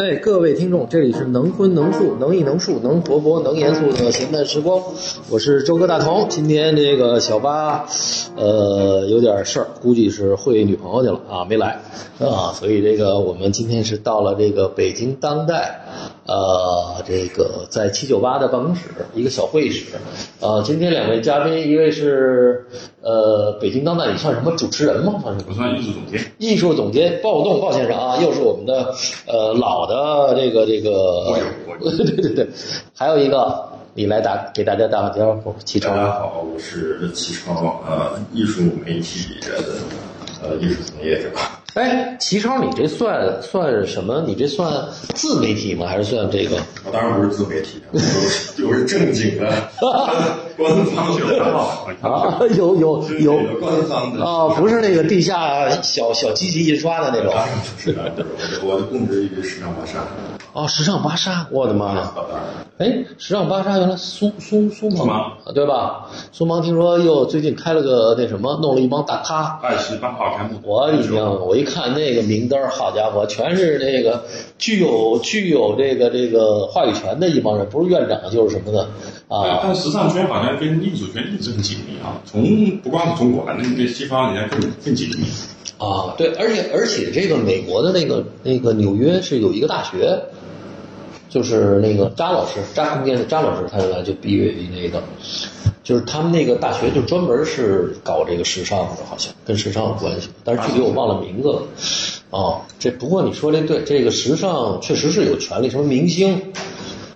哎，各位听众，这里是能荤能素能艺能术能活泼能严肃的闲淡时光，我是周哥大同。今天这个小八，呃，有点事儿，估计是会女朋友去了啊，没来啊，所以这个我们今天是到了这个北京当代，呃，这个在七九八的办公室一个小会议室，呃，今天两位嘉宾，一位是呃北京当代，你算什么主持人吗？算是我算艺术总监，艺术总监暴动鲍先生啊，又是我们的呃老的这个这个 对对对，还有一个你来打给大家打个招呼，启大。家好，我是齐超，呃，艺术媒体的呃艺术从业者。哎，齐超，你这算算什么？你这算自媒体吗？还是算这个？我当然不是自媒体，我是正经的 官方有账号啊，有有有有官方的啊，不是那个地下小小机器印刷的那种当然不是的，我的供职于时尚芭莎。哦，时尚芭莎，我的妈呀！哎，时尚芭莎原来苏苏苏芒对吧？苏芒听说又最近开了个那什么，弄了一帮大咖。二十八号开幕，我已经我一看那个名单，好家伙，全是那个具有具有这个这个话语权的一帮人，不是院长就是什么的啊。但时尚圈好像跟艺术圈一直很紧密啊，从不光是中国，那跟西方人家更更紧密。啊，对，而且而且这个美国的那个那个纽约是有一个大学，就是那个扎老师，扎空间的扎老师，他原来就毕业于那个，就是他们那个大学就专门是搞这个时尚的，好像跟时尚有关系，但是具体我忘了名字了。啊，这不过你说的对，这个时尚确实是有权利，什么明星，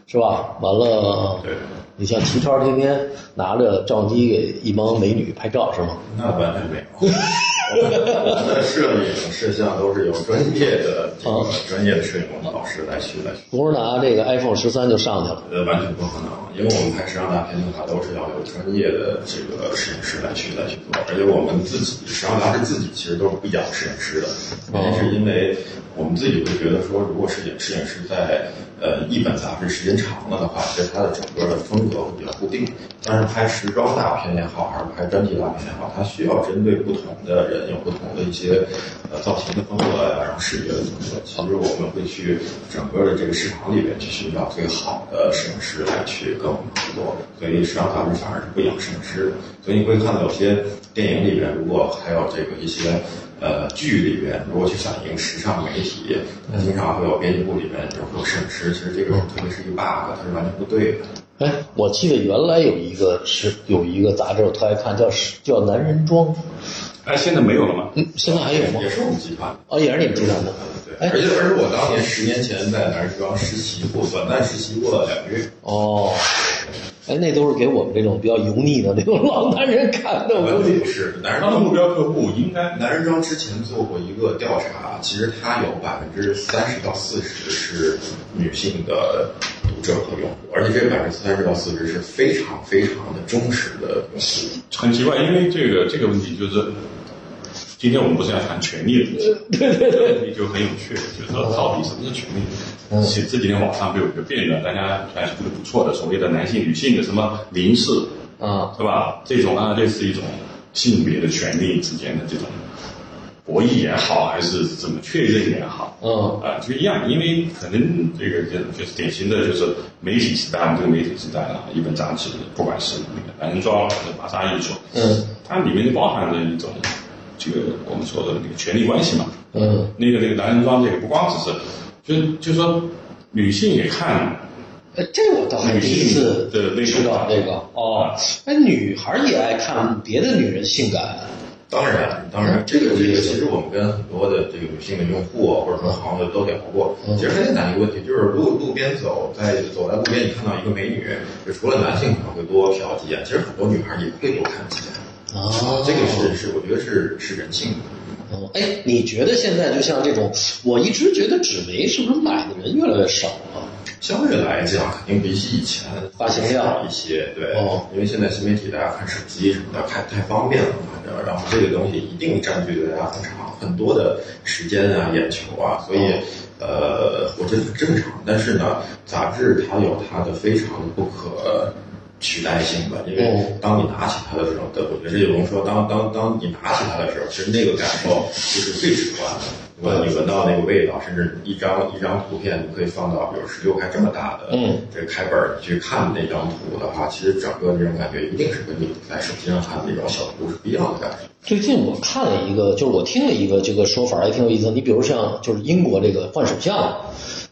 是吧？完了，对，你像齐超天天拿着照相机给一帮美女拍照是吗？那完全没有。我们的摄影摄像都是由专业的这个专业的摄影老师来去来去，不是拿这个 iPhone 十三就上去了。呃，完全不可能，因为我们拍时尚大片的话，都是要有专业的这个摄影师来去来去做，而且我们自己时尚杂志自己其实都是不养摄影师的，原因是因为我们自己会觉得说，如果摄影摄影师在呃一本杂志时间长了的话，其实它的整个的风格会比较固定。但是拍时装大片也好，还是拍专题大片也好，它需要针对不同的人有不同的一些呃造型的风格呀，然后视觉的风格。其实我们会去整个的这个市场里边去寻找最好的摄影师来去跟我们合作。所以时尚杂志反而是不养摄影师的。所以你会看到有些电影里边，如果还有这个一些。呃，剧里边如果去反映时尚媒体，那经常会有编辑部里边就会有摄影师，其实这个特别是一个 bug，它是完全不对的。哎，我记得原来有一个是有一个杂志，我特爱看，叫叫《男人装》。哎，现在没有了吗？嗯，现在还有吗也？是我们集团的。哦，也是你们集团的。对，哎而且而且我当年十年前在男人装实习过，短暂实习过两个月。哦，哎，那都是给我们这种比较油腻的那种老男人看的，我完估计是，男人装的目标客户应该，男人装之前做过一个调查，其实他有百分之三十到四十是女性的读者和用户，而且这百分之三十到四十是非常非常的忠实的用户。很奇怪，因为这个这个问题就是，今天我们不是要谈权利的问题，对对对，问题就很有趣，就是说到底什么是权利？其实这几天网上不有一个辩论，大家还是觉得不错的，所谓的男性、女性的什么凝视啊，是吧？这种啊，类似一种性别的权利之间的这种博弈也好，还是怎么确认也好，嗯。啊，就一样，因为可能这个就就是典型的就是媒体时代，我们这个媒体时代啊，一本杂志，不管是那个男人装还是芭莎艺术，嗯。它里面就包含着一种这个我们说的那个权力关系嘛，嗯。那个那个男人装这个不光只是，就就说女性也看哎，这我倒还第一次知道这个哦。哎，女孩也爱看别的女人性感，当然，当然，这个这个，其实我们跟很多的这个女性的用户啊或者说朋友都聊过。其实很简单一个问题，就是路路边走在走在路边，你看到一个美女，就除了男性可能会多瞟几眼，其实很多女孩也会多看几眼。哦这个是是，我觉得是是人性的。哦，哎，你觉得现在就像这种，我一直觉得纸媒是不是买的人越来越少啊？相对来讲，肯定比起以前发行量少一些，对，哦因为现在新媒体大家看手机什么的，太太方便了嘛，对吧？然后这个东西一定占据了大家很长很多的时间啊、眼球啊，所以呃，我觉得很正常。但是呢，杂志它有它的非常不可取代性吧，因为当你拿起它的时候，我觉得这就龙说，当当当你拿起它的时候，其实那个感受就是最直观的。对吧？你闻到那个味道，甚至一张一张图片，你可以放到比如十六开这么大的这个开本去看那张图的话，其实整个这种感觉一定是跟你在手机上看的那种小图是不一样的感觉。最近我看了一个，就是我听了一个这个说法，也挺有意思。你比如像就是英国这个换首相，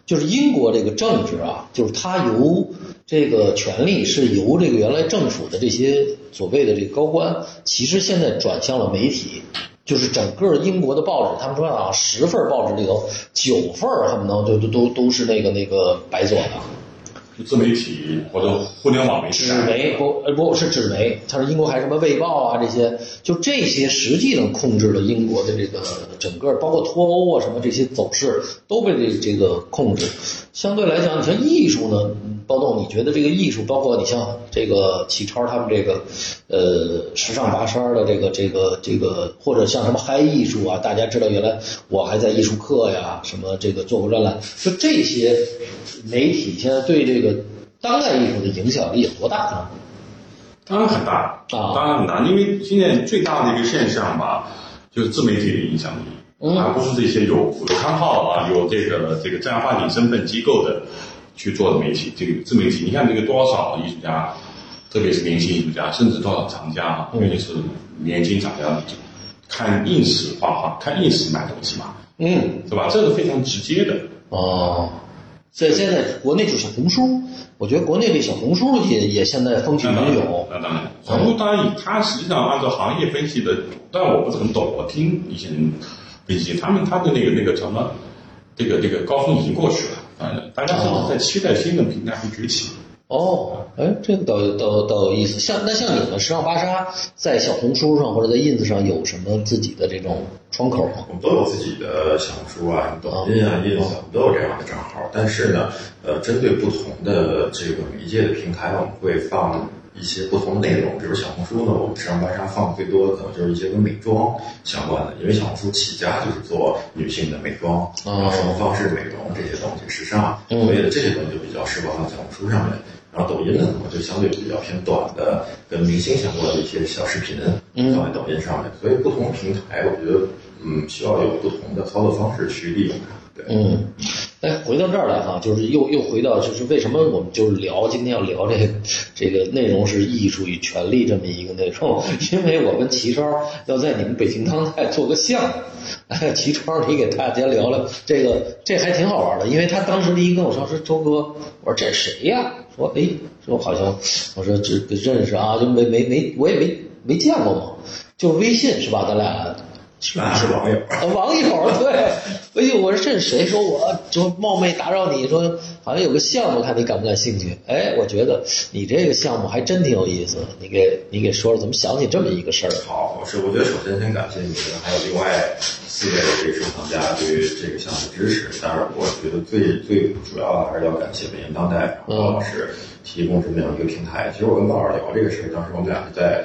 就是英国这个政治啊，就是它由这个权力是由这个原来政府的这些所谓的这个高官，其实现在转向了媒体。就是整个英国的报纸，他们说啊，十份报纸里头九份，恨不能都都都都是那个那个白做的。自媒体或者互联网媒体，纸媒不呃不是纸媒，它是英国还什么卫报啊这些，就这些实际能控制了英国的这个整个，包括脱欧啊什么这些走势都被这这个控制。相对来讲，你像艺术呢，包动，你觉得这个艺术，包括你像这个启超他们这个呃时尚芭莎的这个这个这个，或者像什么嗨艺术啊，大家知道原来我还在艺术课呀什么这个做过专栏，就这些。媒体现在对这个当代艺术的影响力有多大呢？当然很大啊，当然很大，因为现在最大的一个现象吧，就是自媒体的影响力，而不是这些有有刊号啊、有这个这个正儿八经身份机构的去做的媒体。这个自媒体，你看这个多少艺术家，特别是年轻艺术家，甚至多少藏家，尤其是年轻藏家，看 ins 画画，看 ins 买东西嘛，嗯，是吧？这是非常直接的哦。所以现在国内就小红书，我觉得国内的小红书也也现在风起云涌。那当然，小红书当然，它实际上按照行业分析的，但我不是很懂。我听一些人分析，他们他的那个那个什么，这个这个高峰已经过去了，正大家是在期待新的平台会崛起。哦，哎，这个倒倒倒有意思。像那像你们时尚芭莎在小红书上或者在 ins 上有什么自己的这种窗口吗？我们都有自己的小红书啊、抖音啊、ins 我们都有这样的账号。但是呢，呃，针对不同的这个媒介的平台，我们会放一些不同的内容。比如小红书呢，我们时尚芭莎放最多的可能就是一些跟美妆相关的，因为小红书起家就是做女性的美妆然后、生活方式美容这些东西，时尚，所以这些东西就比较适合放小红书上面。然后抖音呢，可能就相对比较偏短的，跟明星相关的一些小视频放在抖音上面。所以不同平台，我觉得嗯，需要有不同的操作方式去利用它。对，嗯，哎，回到这儿来哈，就是又又回到就是为什么我们就是聊今天要聊这个这个内容是艺术与权力这么一个内容，因为我跟齐超要在你们北京当代做个项目。哎，齐超，你给大家聊聊这个，这还挺好玩的，因为他当时第一跟我说说周哥，我说这谁呀？说哎，说好像我说这认识啊，就没没没，我也没没见过嘛，就微信是吧？咱俩。那是网友，网友对，哎呦，我说这是谁？说我就冒昧打扰你，说好像有个项目，看你感不感兴趣？哎，我觉得你这个项目还真挺有意思，你给你给说说，怎么想起这么一个事儿？好，是我觉得首先先感谢你，还有另外四位的这收藏家对于这个项目支持。当然，我觉得最最主要的还是要感谢北京当代包老师提供这么样一个平台。其实我跟包老师聊这个事儿，当时我们俩是在。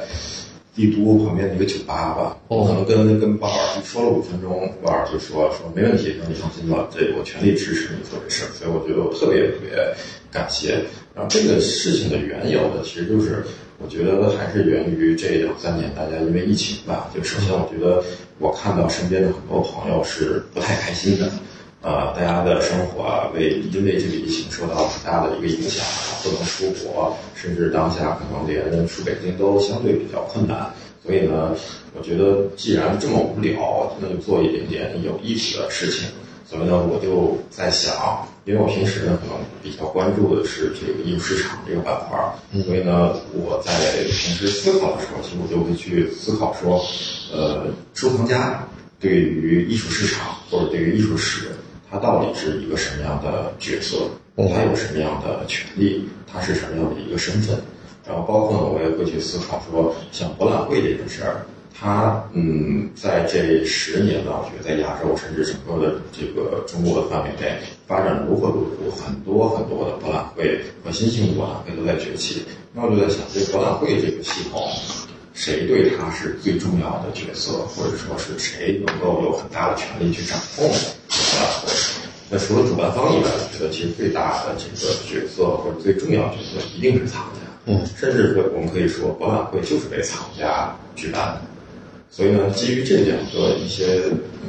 帝都旁边的一个酒吧吧，我可能跟跟鲍尔说了五分钟，鲍尔就说说没问题，说你放心吧，这我全力支持你做这事儿，所以我觉得我特别特别感谢。然后这个事情的缘由呢，其实就是我觉得还是源于这两三年大家因为疫情吧，就首先我觉得我看到身边的很多朋友是不太开心的。呃，大家的生活啊，为因为这个疫情受到很大的一个影响，不能出国，甚至当下可能连出北京都相对比较困难。所以呢，我觉得既然这么无聊，那就做一点点有意思的事情。所以呢，我就在想，因为我平时呢可能比较关注的是这个艺术市场这个板块，所以呢，我在平时思考的时候，其实我就会去思考说，呃，收藏家对于艺术市场或者对于艺术史。他到底是一个什么样的角色？他有什么样的权利？他是什么样的一个身份？然后包括呢，我也会去思考说，像博览会这件事儿，它嗯，在这十年呢，我觉得在亚洲甚至整个的这个中国的范围内发展如火如荼，很多很多的博览会和新兴博览会都在崛起。那我就在想，这博览会这个系统，谁对他是最重要的角色，或者说是谁能够有很大的权利去掌控？博览会，那除了主办方以外，我觉得其实最大的这个角色或者最重要角色一定是藏家。嗯，甚至会我们可以说，博览会就是为藏家举办的。所以呢，基于这两个一些，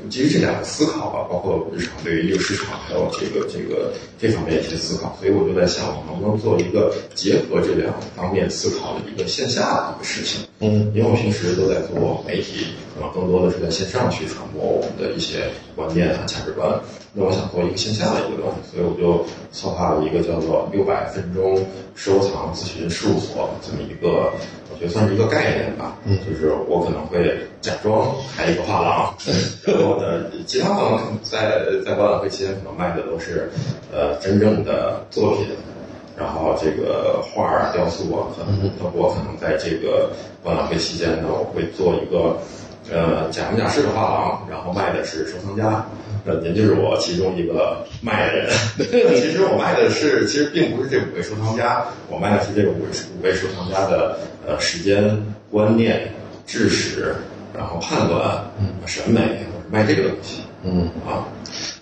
基于这两个思考吧，包括日常对于一个市场还有这个这个这方面一些思考，所以我就在想，我能不能做一个结合这两方面思考的一个线下的一个事情？嗯，因为我平时都在做媒体，可能更多的是在线上去传播我们的一些观念啊、价值观。那我想做一个线下的一个东西，所以我就策划了一个叫做“六百分钟收藏咨询事务所”这么一个。我觉得算是一个概念吧，嗯，就是我可能会假装开一个画廊，然后呢，其他画廊在在博览会期间可能卖的都是，呃，真正的作品，然后这个画啊、雕塑啊，可能我可能在这个博览会期间呢，我会做一个，呃，假模假式的画廊，然后卖的是收藏家。您就是我其中一个卖的人。其实我卖的是，其实并不是这五位收藏家，我卖的是这个五位五位收藏家的呃时间、观念、知识，然后判断、审美，我是卖这个东西。嗯啊，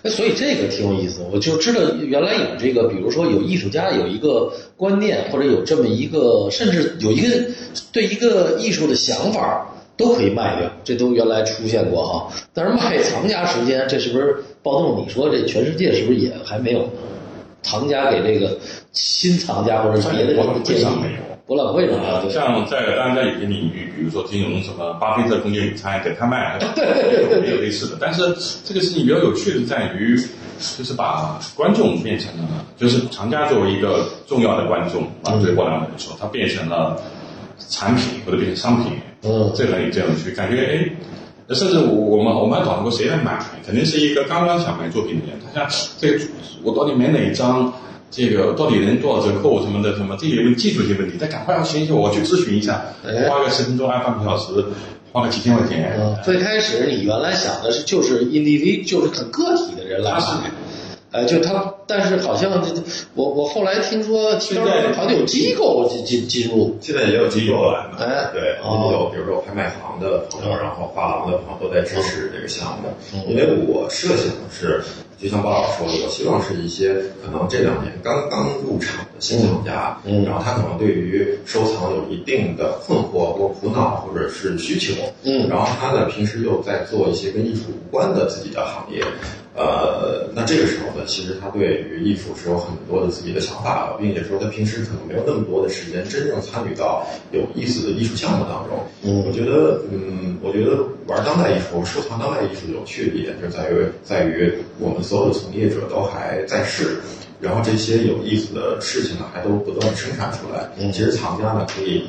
那所以这个挺有意思，我就知道原来有这个，比如说有艺术家有一个观念，或者有这么一个，甚至有一个对一个艺术的想法。都可以卖掉，这都原来出现过哈。但是卖藏家时间，这是不是暴动？你说这全世界是不是也还没有？藏家给这个新藏家或者别的人介绍没有？博览会上啊，像在当然在有些领域，比如说金融什么巴菲特空间午餐给他卖，也有类似的。但是这个事情比较有趣的在于，就是把观众变成了，就是藏家作为一个重要的观众啊，对博览会来说，他变成了产品或者变成商品。嗯，这很有这样去感觉哎，甚至我我们我们还讨论过谁来买，肯定是一个刚刚想买作品的人，他想这个我到底买哪一张，这个到底能多少折扣什么的什么，这些问技术性问题，他赶快要行行，我去咨询一下，花个十分钟，按半个小时，花个几千块钱。嗯，最开始你原来想的是就是 individual 就是很个体的人来买。哎，就他，但是好像这我我后来听说，现在好像有机构进进进入，现在也有机构来买，哎，对，有比如说拍卖行的朋友，然后画廊的朋友都在支持这个项目，因为我设想的是，就像包老师说的，我希望是一些可能这两年刚刚入场的新藏家，嗯，然后他可能对于收藏有一定的困惑或苦恼或者是需求，嗯，然后他呢平时又在做一些跟艺术无关的自己的行业。呃，那这个时候呢，其实他对于艺术是有很多的自己的想法的，并且说他平时可能没有那么多的时间真正参与到有意思的艺术项目当中。嗯，我觉得，嗯，我觉得玩当代艺术、收藏当代艺术有趣的一点就在于，在于我们所有的从业者都还在世，然后这些有意思的事情呢，还都不断生产出来。嗯，其实藏家呢可以。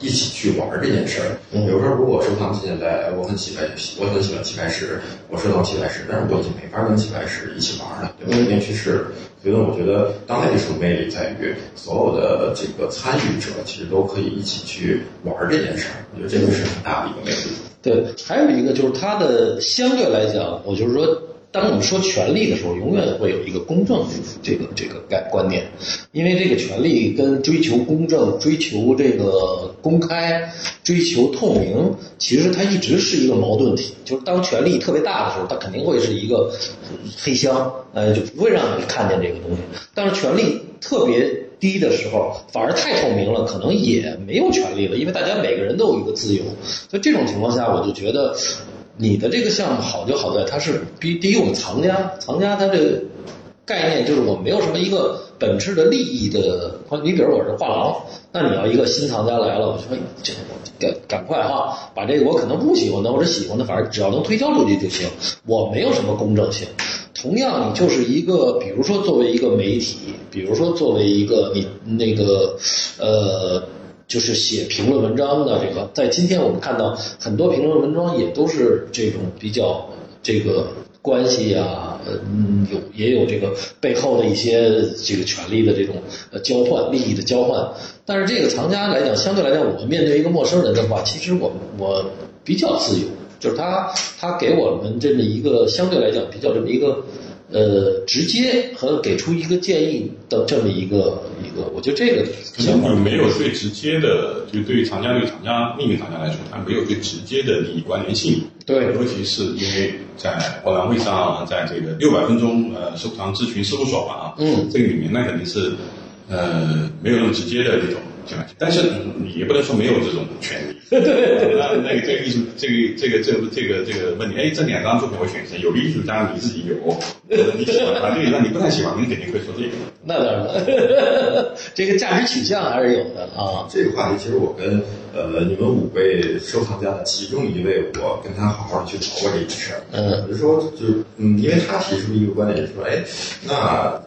一起去玩这件事儿，比如说，如果收藏现在我很喜欢，我很喜欢棋牌室，我收藏棋牌室，但是我已经没法跟棋牌室一起玩了，对吧？已经去世。所以呢，我觉得当代艺术魅力在于所有的这个参与者其实都可以一起去玩这件事儿，我觉得这个是很大的一个魅力。对，还有一个就是它的相对来讲，我就是说。当我们说权利的时候，永远会有一个公正这个这个概观念，因为这个权利跟追求公正、追求这个公开、追求透明，其实它一直是一个矛盾体。就是当权力特别大的时候，它肯定会是一个黑箱，呃，就不会让你看见这个东西。但是权力特别低的时候，反而太透明了，可能也没有权利了，因为大家每个人都有一个自由。所以这种情况下，我就觉得。你的这个项目好就好在它是比第一我们藏家，藏家他这个概念就是我没有什么一个本质的利益的。你比如我是画廊，那你要一个新藏家来了，我就说赶赶快哈，把这个我可能不喜欢的或者喜欢的，反正只要能推销出去就行。我没有什么公正性。同样，你就是一个，比如说作为一个媒体，比如说作为一个你那个呃。就是写评论文章的这个，在今天我们看到很多评论文章也都是这种比较这个关系啊，嗯，有也有这个背后的一些这个权利的这种呃交换、利益的交换。但是这个藏家来讲，相对来讲，我们面对一个陌生人的话，其实我我比较自由，就是他他给我们这么一个相对来讲比较这么一个。呃，直接和给出一个建议的这么一个一个，我觉得这个可能没有最直接的，就对于厂家对厂家另一个厂家来说，它没有最直接的利益关联性。对，尤其是因为在博览会上，在这个六百分钟呃收藏咨询事务所吧啊，嗯，这个里面那肯定是呃没有那么直接的这种但是你也不能说没有这种权利。那那个这个艺术，这个这个这个这个这个问题，哎，这两张作品我选谁？有的艺术家你自己有，你喜欢他，这个让你不太喜欢，你肯定会说这个。那当然了，这个价值取向还是有的啊。这个话题其实我跟呃你们五位收藏家的其中一位，我跟他好好的去聊过这件事儿。嗯，我就说，就是嗯，因为他提出一个观点，就是说，哎，那。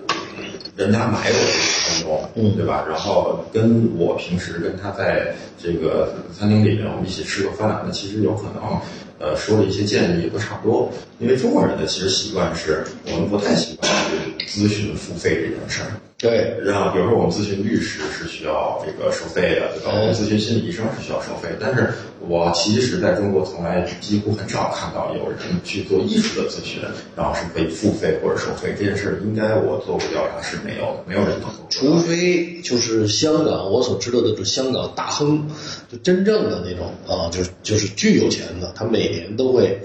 人家买我这个对吧？然后跟我平时跟他在这个餐厅里面，我们一起吃个饭，那其实有可能，呃，说的一些建议也都差不多。因为中国人的其实习惯是我们不太习惯去咨询付费这件事儿。对，然后比如说我们咨询律师是需要这个收费的，对吧？咨询心理医生是需要收费，但是我其实在中国从来几乎很少看到有人去做艺术的咨询，然后是可以付费或者收费这件事，应该我做过调查是没有的，没有人能做。除非就是香港，我所知道的就香港大亨，就真正的那种啊，就是就是巨有钱的，他每年都会。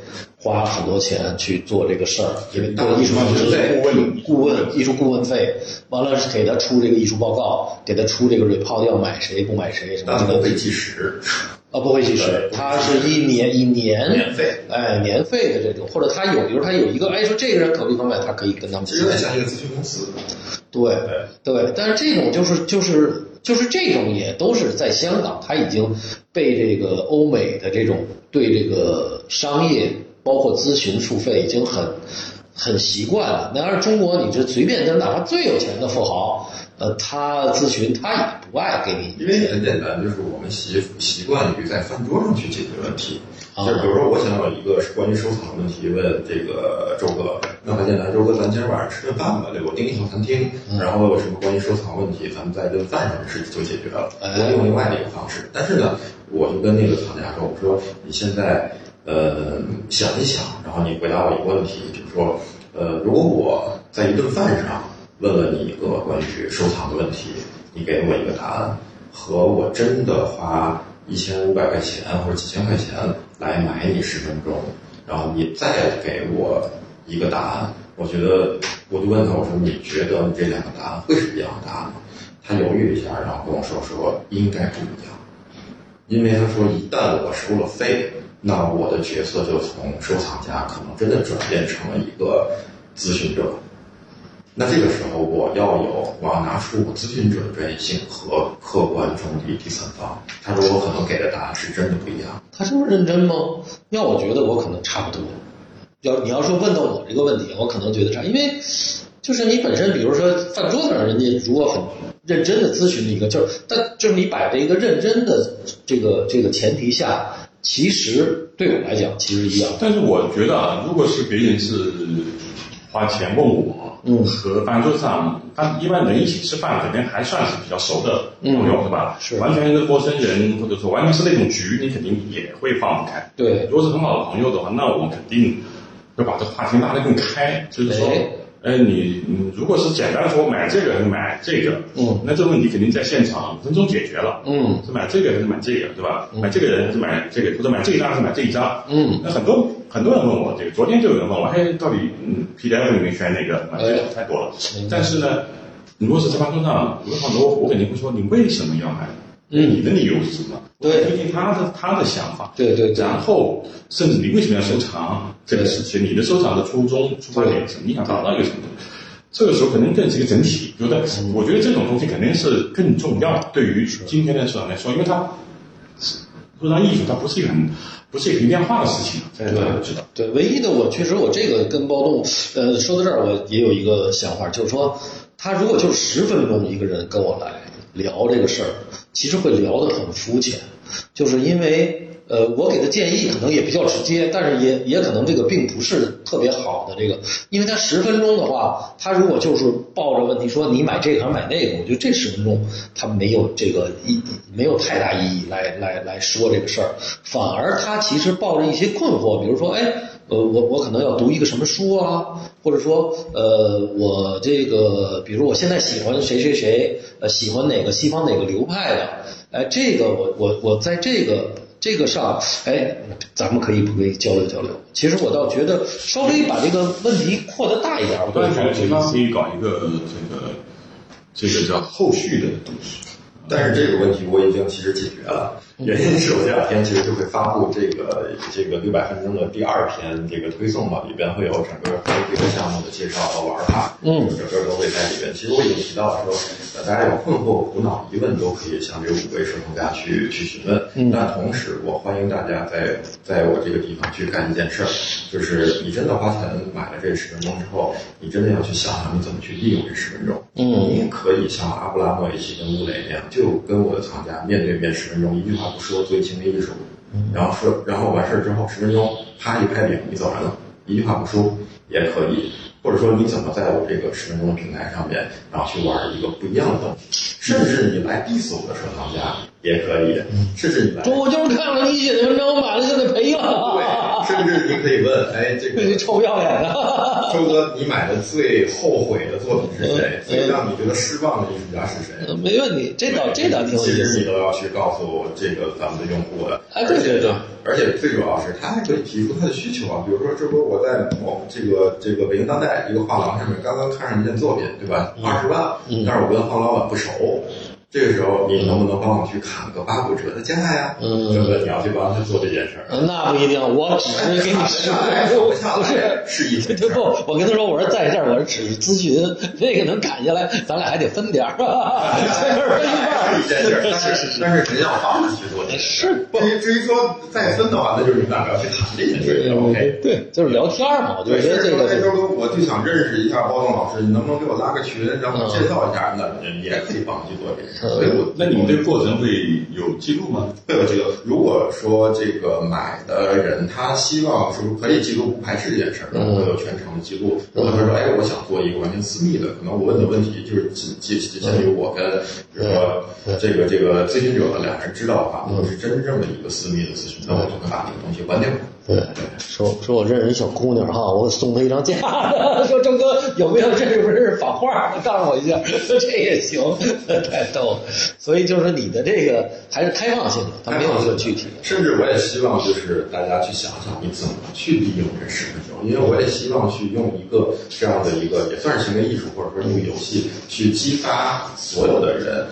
花很多钱去做这个事儿，因为做艺术顾问、顾问、艺术顾问费，完了是给他出这个艺术报告，给他出这个 report，要买谁不买谁什么这个。不会计时，啊，不会计时，他是一年一年年费，哎，年费的这种，或者他有，比如他有一个，哎，说这个人可不可以买，他可以跟他们。其实像一个咨询公司。对对，但是这种就是就是就是这种也都是在香港，他已经被这个欧美的这种对这个商业。包括咨询付费已经很很习惯了。那要是中国，你这随便，就哪怕最有钱的富豪，呃，他咨询他也不爱给你。因为很简单，就是我们习习惯于在饭桌上去解决问题。就比如说，我想有一个是关于收藏的问题问这个周哥，那很简单，周哥，咱今儿晚上吃顿饭吧，对吧？我订一套餐厅，然后有什么关于收藏问题，咱们在顿饭上的事就解决了。我用另外的一个方式，但是呢，我就跟那个藏家说，我说你现在。呃，想一想，然后你回答我一个问题，就是说，呃，如果我在一顿饭上问了你一个关于收藏的问题，你给我一个答案，和我真的花一千五百块钱或者几千块钱来买你十分钟，然后你再给我一个答案，我觉得，我就问他，我说你觉得你这两个答案会是一样的答案吗？他犹豫一下，然后跟我说说应该不一样，因为他说一旦我收了费。那我的角色就从收藏家可能真的转变成了一个咨询者。那这个时候我要有，我要拿出我咨询者的专业性和客观中立第三方。他说我可能给的答案是真的不一样。他这么认真吗？要我觉得我可能差不多。要你要说问到我这个问题，我可能觉得差，因为就是你本身，比如说饭桌子上人家如果很认真的咨询你一个，就是但就是你摆在一个认真的这个这个前提下。其实对我来讲，其实一样。但是我觉得啊，如果是别人是花钱问我，嗯，和饭桌上，他一般人一起吃饭，肯定还算是比较熟的朋友，是吧？是。完全一个陌生人，或者说完全是那种局，你肯定也会放不开。对。如果是很好的朋友的话，那我们肯定要把这个话题拉得更开，就是说。哎，你你如果是简单说买这个还是买这个，嗯，那这个问题肯定在现场五分钟解决了，嗯，是买这个还是买这个，对吧？买这个人还是买这个，或者买这一张还是买这一张，嗯，那很多很多人问我这个，昨天就有人问我，哎，到底嗯 PDF 里面选哪个？买这个太多了，但是呢，如果是在办桌上，有很多我肯定会说，你为什么要买？嗯，你的理由是什么？对，听听他的他的想法。对对。然后，甚至你为什么要收藏这个事情？你的收藏的初衷、出发点是什么？你想达到一个什么？这个时候肯定更是一个整体。觉得，我觉得这种东西肯定是更重要。对于今天的市场来说，因为它收藏艺术，它不是一个很不是一个平面化的事情。对，知道。对，唯一的我确实我这个跟包栋，呃，说到这儿，我也有一个想法，就是说，他如果就十分钟一个人跟我来聊这个事儿。其实会聊得很肤浅，就是因为呃，我给的建议可能也比较直接，但是也也可能这个并不是特别好的这个，因为他十分钟的话，他如果就是抱着问题说你买这个还是买那个，我觉得这十分钟他没有这个意没有太大意义来来来说这个事儿，反而他其实抱着一些困惑，比如说哎。呃，我我可能要读一个什么书啊，或者说，呃，我这个，比如我现在喜欢谁谁谁，呃，喜欢哪个西方哪个流派的，哎，这个我我我在这个这个上，哎，咱们可以不可以交流交流？其实我倒觉得稍微把这个问题扩得大一点，我倒觉得可以搞一个这个这个叫后续的东西。但是这个问题我已经其实解决了，原因是我这两天其实就会发布这个这个六百分钟的第二篇这个推送嘛，里边会有整个这个项目的介绍和玩法，嗯，整个都会在里边。其实我已经提到了说，呃，大家有困惑、苦恼、疑问都可以向这个五位社工家去去询问。嗯，但同时我欢迎大家在在我这个地方去干一件事儿，就是你真的花钱买了这十分钟之后，你真的要去想想你怎么去利用这十分钟。嗯，你也可以像阿布拉莫维奇跟乌雷那样。就跟我的藏家面对面十分钟，一句话不说做一行为艺术，然后说，然后完事儿之后十分钟，啪一拍饼，你走人了，一句话不说也可以，或者说你怎么在我这个十分钟的平台上面，然后去玩一个不一样的东西，甚至你来 diss 我的收藏家也可以，甚至你来，我就是看了你写的文章，我买了就得赔了，对，甚至你可以问，哎，这个臭不要脸的，周哥，你买的最后悔的作品是谁？最让你觉得失望的艺术家是谁？没问题，这倒这倒挺有意思。其实你都要去告诉这个咱们的用户的。哎，对对对。而且最主要是，他还可以提出他的需求啊。比如说，这不我在某这个这个北京当代一个画廊上面刚刚看上一件作品，对吧？二十万，但是我跟黄老板不熟。这个时候，你能不能帮我去砍个八五折的价呀？嗯，对不对？你要去帮他做这件事儿。那不一定，我只是给你示范，不是是一 对不？我跟他说，我说在这儿，我说只是咨询，那个能砍下来，咱俩还得分点儿，这分一半一件事儿。是是是，但是谁让我帮他去做这是。至于至于说再分的话，那就是你们俩要去谈这件事儿。OK，对，就是聊天嘛。我就觉得这个。哎，周哥，我就想认识一下包总老师，你能不能给我拉个群，然后介绍一下？那也可以帮你去做这个。所以我那你们这个过程会有记录吗？会有记录。如果说这个买的人他希望说可以记录不排斥这件事儿，那会有全程的记录。如果他说哎，我想做一个完全私密的，可能我问的问题就是仅仅仅限于我跟比如说这个这个咨询者两人知道的话，不是真正的一个私密的咨询，那我就会把这个东西关掉。对，说说我认识一小姑娘哈，我送她一张假的。说郑哥有没有认识不认识仿画？告诉我一下，这也行，太逗了。所以就是说你的这个还是开放性的，它没有一个具体的。甚至我也希望就是大家去想想你怎么去利用这十分钟，因为我也希望去用一个这样的一个也算是行为艺术或者说一个游戏去激发所有的人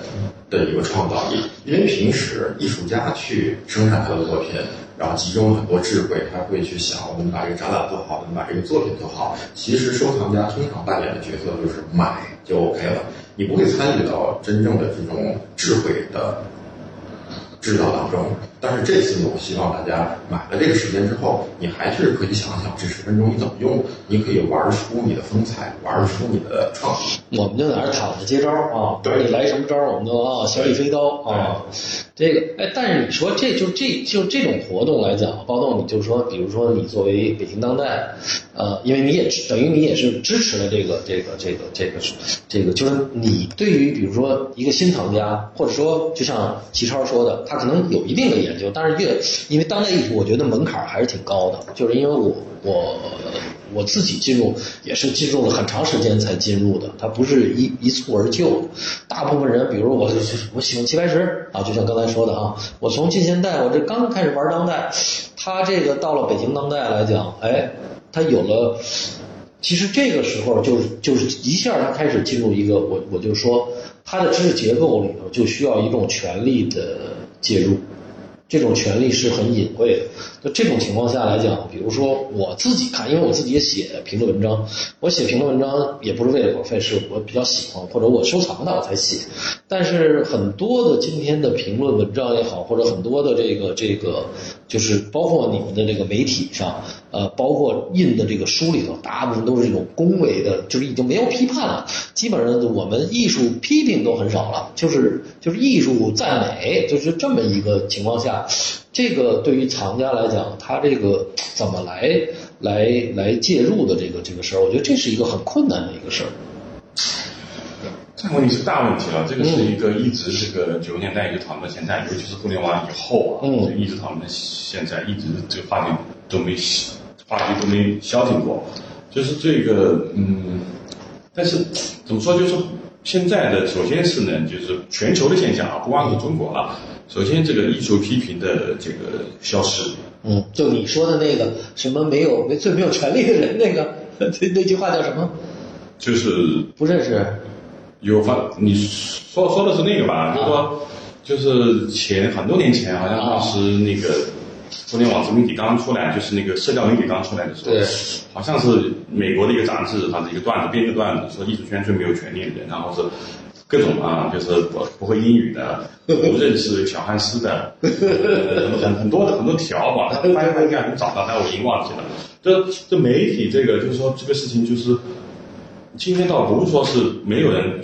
的一个创造力。因为平时艺术家去生产他的作品。然后集中很多智慧，他会去想我们把这个展览做好，我们把这个作品做好。其实收藏家通常扮演的角色就是买就 OK 了，你不会参与到真正的这种智慧的制造当中。但是这次呢，我希望大家买了这个时间之后，你还是可以想想这十分钟你怎么用，你可以玩出你的风采，玩出你的创意。我们就在那躺着接招啊，对，你来什么招我们都啊，小李飞刀啊。这个哎，但是你说这就这就这种活动来讲，包括你就说，比如说你作为北京当代，呃，因为你也等于你也是支持了这个这个这个这个这个，就是你对于比如说一个新藏家，或者说就像齐超说的，他可能有一定的研研究，但是越因为当代艺术，我觉得门槛还是挺高的，就是因为我我。我自己进入也是进入了很长时间才进入的，它不是一一蹴而就。大部分人，比如我，我喜欢齐白石啊，就像刚才说的啊，我从近现代，我这刚开始玩当代，他这个到了北京当代来讲，哎，他有了，其实这个时候就就是一下他开始进入一个，我我就说他的知识结构里头就需要一种权力的介入。这种权利是很隐晦的。那这种情况下来讲，比如说我自己看，因为我自己也写评论文章，我写评论文章也不是为了广费，是我比较喜欢或者我收藏的我才写。但是很多的今天的评论文章也好，或者很多的这个这个，就是包括你们的这个媒体上，呃，包括印的这个书里头，大部分都是这种恭维的，就是已经没有批判了。基本上我们艺术批评都很少了，就是就是艺术赞美，就是这么一个情况下。这个对于藏家来讲，他这个怎么来来来介入的这个这个事儿，我觉得这是一个很困难的一个事儿。这个问题是大问题了，这个是一个一直是个九十年代一直讨论到现在，尤其是互联网以后啊，一直讨论到现在，一直这个话题都没话题都没消停过。就是这个嗯，但是怎么说，就是现在的首先是呢，就是全球的现象啊，不光是中国啊。首先，这个艺术批评的这个消失，嗯，就你说的那个什么没有没最没有权利的人那个 那那句话叫什么？就是不认识。有发，你说说的是那个吧？就是说，就是前很多年前，好像当时那个互联网自媒体刚出来，就是那个社交媒体刚出来的时候，对，好像是美国的一个杂志，它的一个段子编个段子，说艺术圈最没有权利的人，然后是。各种啊，就是不不会英语的，不认识小汉斯的，很很多的很多条吧，大家应该能找到，但我已经忘记了。这这媒体这个就是说这个事情就是，今天倒不是说是没有人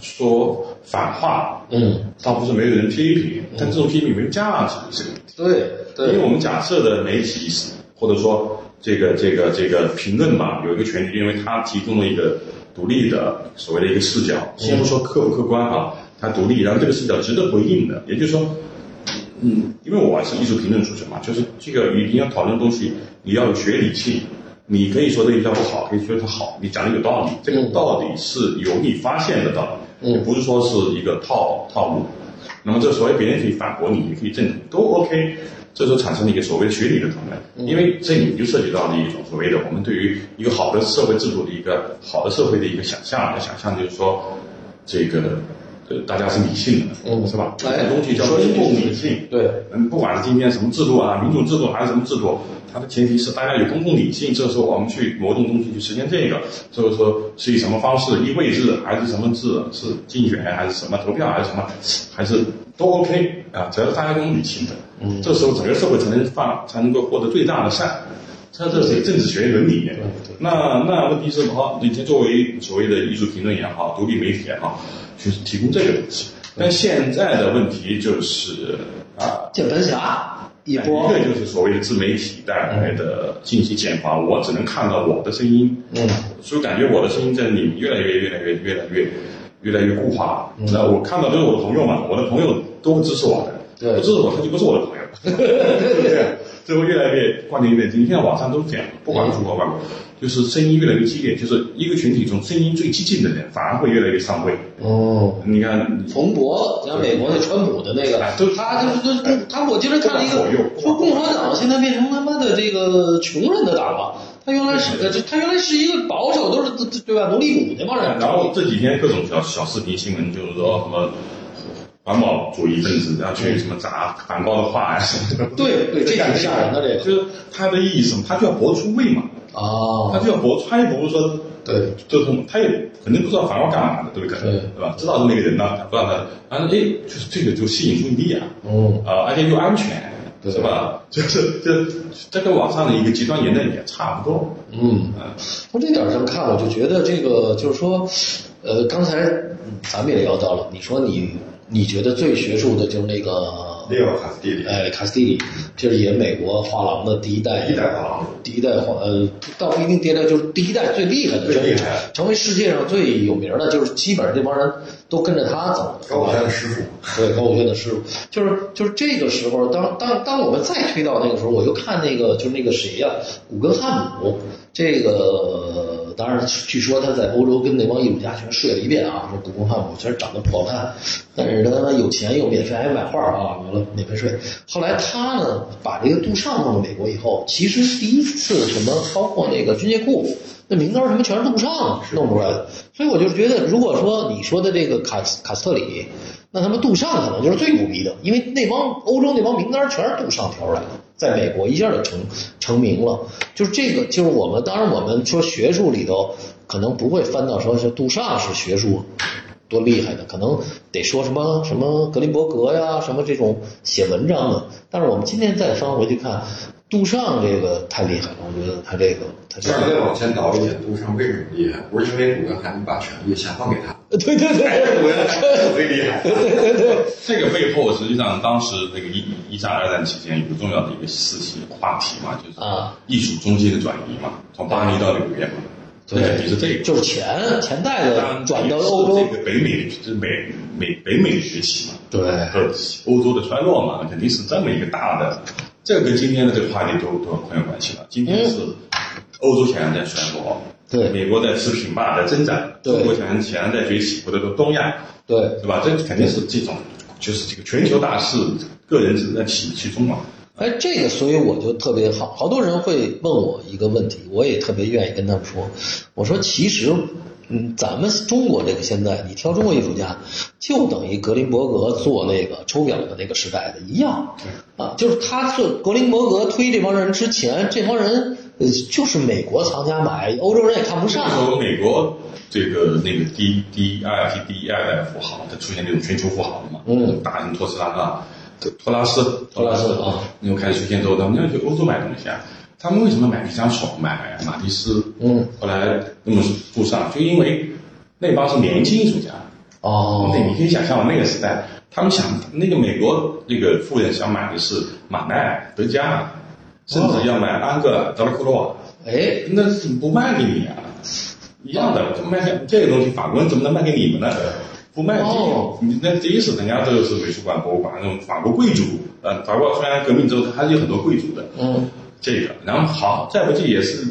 说反话，嗯，倒不是没有人批评，但这种批评没有价值，这个对对，因为我们假设的媒体或者说这个这个这个评论吧，有一个权利，因为他提供了一个。独立的所谓的一个视角，先不说客不客观啊，它独立，然后这个视角值得回应的，也就是说，嗯，因为我是艺术评论出身嘛，就是这个你要讨论的东西，你要有学理性，你可以说这一条不好，可以说它好，你讲的有道理，这个道理是由你发现的道理，也不是说是一个套套路，那么这所谓别人可以反驳你，也可以证明，都 OK。这时候产生了一个所谓的学理的讨论，因为这里面就涉及到了一种所谓的我们对于一个好的社会制度的一个好的社会的一个想象，的想象就是说，这个呃大家是理性的，嗯，是吧？这个东西叫公共理性，对，嗯，不管是今天什么制度啊，民主制度还是什么制度，它的前提是大家有公共理性。这时候我们去挪动东西去实现这个，就是说是以什么方式，以位制还是什么制，是竞选还是什么投票还是什么，还是都 OK 啊，只要是大家公共理性的。嗯，这时候整个社会才能放，才能够获得最大的善。它这是政治学伦理。那那问题是什么？以前作为所谓的艺术评论也好，独立媒体也好，去提供这个东西。但现在的问题就是啊，键盘侠一波，一个就是所谓的自媒体带来的信息茧房，我只能看到我的声音。嗯，所以感觉我的声音在里越来越、越来越、越来越、越来越固化。那我看到都是我的朋友嘛，我的朋友都会支持我的。对，不支持我，他就不是我的朋友，对不对？最后越来越观点越近，现在网上都是这样，不管是中国外国，就是声音越来越激烈，就是一个群体中声音最激进的人，反而会越来越上位。哦，你看，冯博，像美国那川普的那个，他就是他，我今天看了一个，说共和党现在变成他妈的这个穷人的党了。他原来是，他原来是一个保守，都是对吧？奴隶主那帮人。然后这几天各种小小视频新闻，就是说什么。环保主义分子要去什么砸反高的画呀什么的，对对，这挺吓人的这个，就是它的意义是什么？他就要博出位嘛，哦，他就要博，他也不是说，对，就是他也肯定不知道反高干嘛的，对不对？对，对吧？知道是那个人呢，他不知道他，反正哎，就是这个就吸引注意力啊，嗯，啊，而且又安全，是吧？就是这这跟网上的一个极端言论也差不多，嗯，从这点上看，我就觉得这个就是说，呃，刚才咱们也聊到了，你说你。你觉得最学术的就是那个利奥卡斯蒂里，哎，卡斯蒂里，就是演美国画廊的第一代，第一代画廊，第一代画，呃，倒不一定第一代，就是第一代最厉害的，最厉害，成为世界上最有名的，就是基本上这帮人都跟着他走。高古轩的师傅，对，高古轩的师傅，就是就是这个时候，当当当我们再推到那个时候，我又看那个就是那个谁呀，古根汉姆，这个。当然，据说他在欧洲跟那帮艺术家全睡了一遍啊。说古根汉姆虽然长得不好看，但是他有钱又免费还买画啊，完了免费睡。后来他呢，把这个杜尚弄到美国以后，其实第一次什么，包括那个军械库，那名单什么全是杜尚弄出来的。所以我就觉得，如果说你说的这个卡卡斯特里，那他妈杜尚可能就是最牛逼的，因为那帮欧洲那帮名单全是杜尚挑出来的。在美国一下就成成名了，就是这个，就是我们当然我们说学术里头可能不会翻到说是杜尚是学术多厉害的，可能得说什么什么格林伯格呀，什么这种写文章的。但是我们今天再翻回去看，杜尚这个太厉害了，我觉得他这个，他再往前倒一点，杜尚为什么厉害？不是因为古根汉姆把权力下放给他。对 对对，古根汉姆最厉害。对对对，这个背后实际上当时那个一一战、二战期间有个重要的一个事情话题嘛，就是啊，艺术中心的转移嘛，从巴黎到纽约嘛。对，就是这个，就是钱钱带的转到欧洲。这个北美就是美美北美的崛起嘛，对，和欧洲的衰落嘛，肯定是这么一个大的。这个跟今天的这个话题都都很有关系了。今天是欧洲显然在衰落。对，美国在持平吧，在增长，中国显然显然在崛起，或者说东亚，对，对吧？这肯定是这种，就是这个全球大势，个人只在起其中嘛。哎，这个所以我就特别好，好多人会问我一个问题，我也特别愿意跟他们说，我说其实。嗯，咱们中国这个现在，你挑中国艺术家，就等于格林伯格做那个抽表的那个时代的一样，啊，就是他做格林伯格推这帮人之前，这帮人呃就是美国藏家买，欧洲人也看不上。美国这个那个第第一二批第一二代富豪，他出现这种全球富豪了嘛，嗯，大型托斯拉啊，托拉斯，托拉斯啊，那种开始出现之后，他们要去欧洲买东西啊。他们为什么买毕加索、买马蒂斯？嗯，后来那么不上，就因为那帮是年轻艺术家。哦，对，你可以想象那个时代，他们想那个美国那个富人想买的是马奈、德加，甚至要买安格、德拉库洛。哎，那怎么不卖给你啊？一样的，卖这个东西，法国人怎么能卖给你们呢？不卖给你，你那第一次人家都是美术馆、博物馆那种法国贵族。嗯，法国虽然革命之后还是有很多贵族的。嗯。这个，然后好，再不济也是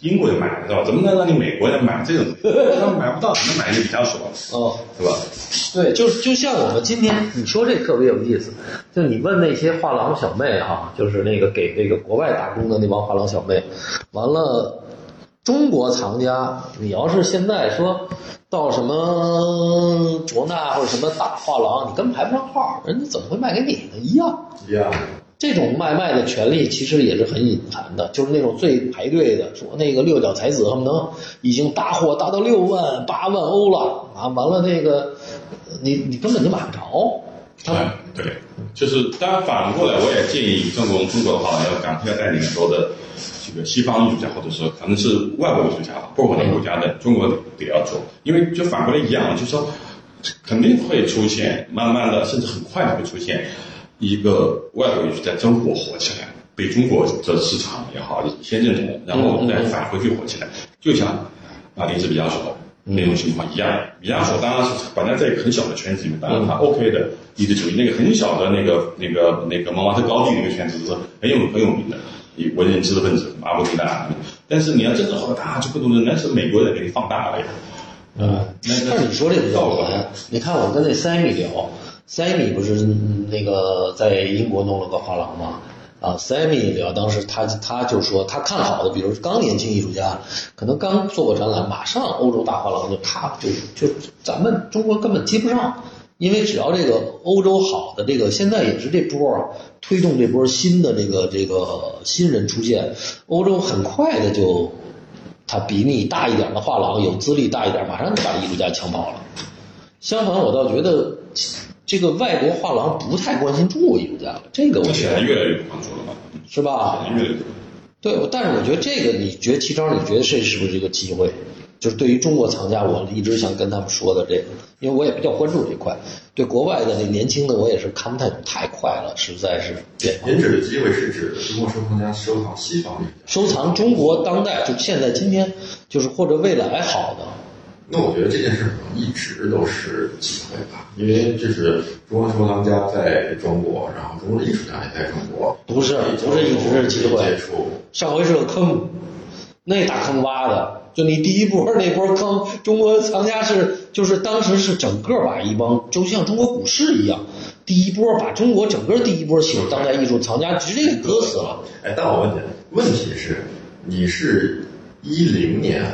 英国人买的，是吧？怎么能让你美国人买这种？他们买不到，只能买一个比较少，哦，是吧？对，就是就像我们今天你说这特别有意思，就你问那些画廊小妹哈，就是那个给那个国外打工的那帮画廊小妹，完了，中国藏家，你要是现在说到什么卓纳或者什么大画廊，你根本排不上号，人家怎么会卖给你呢？一样，一样。这种卖卖的权利其实也是很隐含的，就是那种最排队的，说那个六角才子恨不能已经大货达到六万八万欧了啊！完了那个，你你根本就买不着。对，就是当然反过来，我也建议中国中国的话要赶快要带领很多的这个西方艺术家，或者说可能是外国艺术家，不同的国家的中国得要做，因为就反过来一样，就是说肯定会出现，慢慢的甚至很快就会出现。一个外国艺术在中国火起来，被中国的市场也好先认同，然后再返回去火起来，就像马丁斯比较索那种情况一样。比亚索当然是本来在一个很小的圈子里面，当然他 OK 的一直主义那个很小的那个那个那个蒙马特高地那个圈子是很有很有名的，以文人知识分子阿布迪达。但是你要真正好大就不懂的，那是美国人给你放大了呀。嗯，但是你说这个绕环，你看我跟那塞米聊。塞米不是那个在英国弄了个画廊吗？啊，塞米聊当时他他就说他看好的，比如刚年轻艺术家，可能刚做过展览，马上欧洲大画廊就他就就咱们中国根本接不上，因为只要这个欧洲好的这个现在也是这波啊，推动这波新的这个这个新人出现，欧洲很快的就他比你大一点的画廊有资历大一点，马上就把艺术家抢跑了。相反，我倒觉得。这个外国画廊不太关心中国艺术家了，这个我觉得越来越不关注了吧？是吧？越来越对，但是我觉得这个，你觉得齐超，你觉得这是不是一个机会？就是对于中国藏家，我一直想跟他们说的这个，因为我也比较关注这块。对国外的那年轻的，我也是看不太懂，太快了，实在是。对，您指的机会是指中国收藏家收藏西方的，收藏中国当代，就现在今天，就是或者未来好的。那我觉得这件事一直都是机会吧，因为这是中国收藏家在中国，然后中国的艺术家也在中国，不是不是一直是机会。上回是个坑，那大坑挖的，就你第一波那波坑，中国藏家是就是当时是整个把一帮，就像中国股市一样，第一波把中国整个第一波喜欢当代艺术藏家直接给割死了。哎，但我问你，问题是你是一零年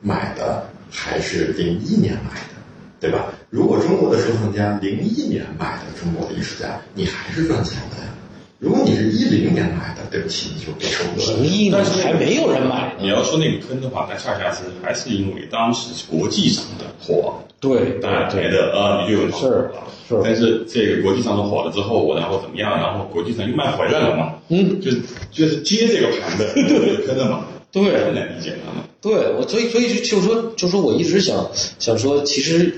买的？还是零一年买的，对吧？如果中国的收藏家零一年买的中国的艺术家，你还是赚钱的呀。如果你是一零年买的，对不起，你就别收割了。零一年还没有人买。你要说那个坑的话，那恰恰是还是因为当时国际上的火，对，大家觉得啊，你就有是是。但是这个国际上的火了之后，然后怎么样？然后国际上又卖回来了嘛？嗯，就就是接这个盘的 坑的嘛。对，很难理解啊。对我，所以所以就就说就说我一直想想说，其实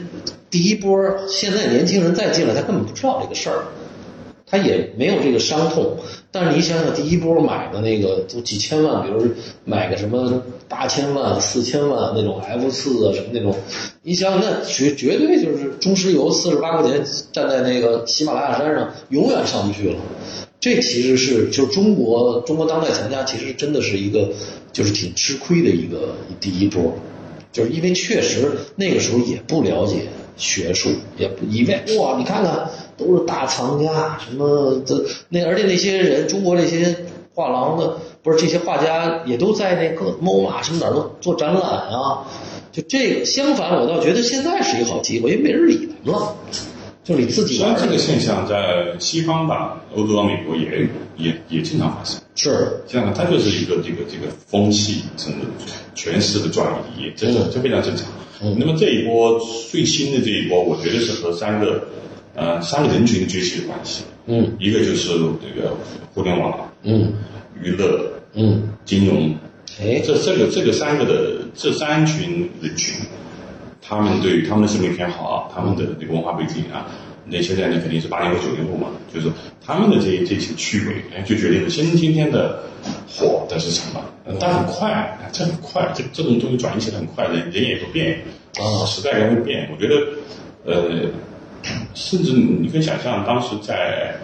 第一波现在年轻人再进来，他根本不知道这个事儿，他也没有这个伤痛。但是你想想，第一波买的那个都几千万，比如买个什么八千万、四千万那种 F 四啊什么那种，你想想那绝绝对就是中石油四十八块钱站在那个喜马拉雅山上，永远上不去了。这其实是就中国中国当代藏家，其实真的是一个就是挺吃亏的一个第一波。就是因为确实那个时候也不了解学术，也不以为哇，你看看都是大藏家，什么这那而且那些人，中国这些画廊的不是这些画家也都在那个 MoMA 什么哪儿都做展览啊。就这个相反，我倒觉得现在是一个好机会，因为没人理他们了。就你自己。虽然这个现象在西方吧，欧洲、美国也也也经常发生。是，这样的它就是一个这个这个风气，甚至诠释的转移，真的这非常正常。那么这一波最新的这一波，我觉得是和三个呃三个人群的崛起有关系。嗯，一个就是这个互联网，嗯，娱乐，嗯，金融，哎，这这个这个三个的这三群人群，他们对于他们的审美偏好啊，他们的这个文化背景啊。那现在呢，肯定是八零后、九零后嘛，就是他们的这这些趣味，哎，就决定了今今天的火的是什么。但很快，这很快，这这种东西转移起来很快，人人也会变，啊，时代也会变。我觉得，呃，甚至你可以想象，当时在，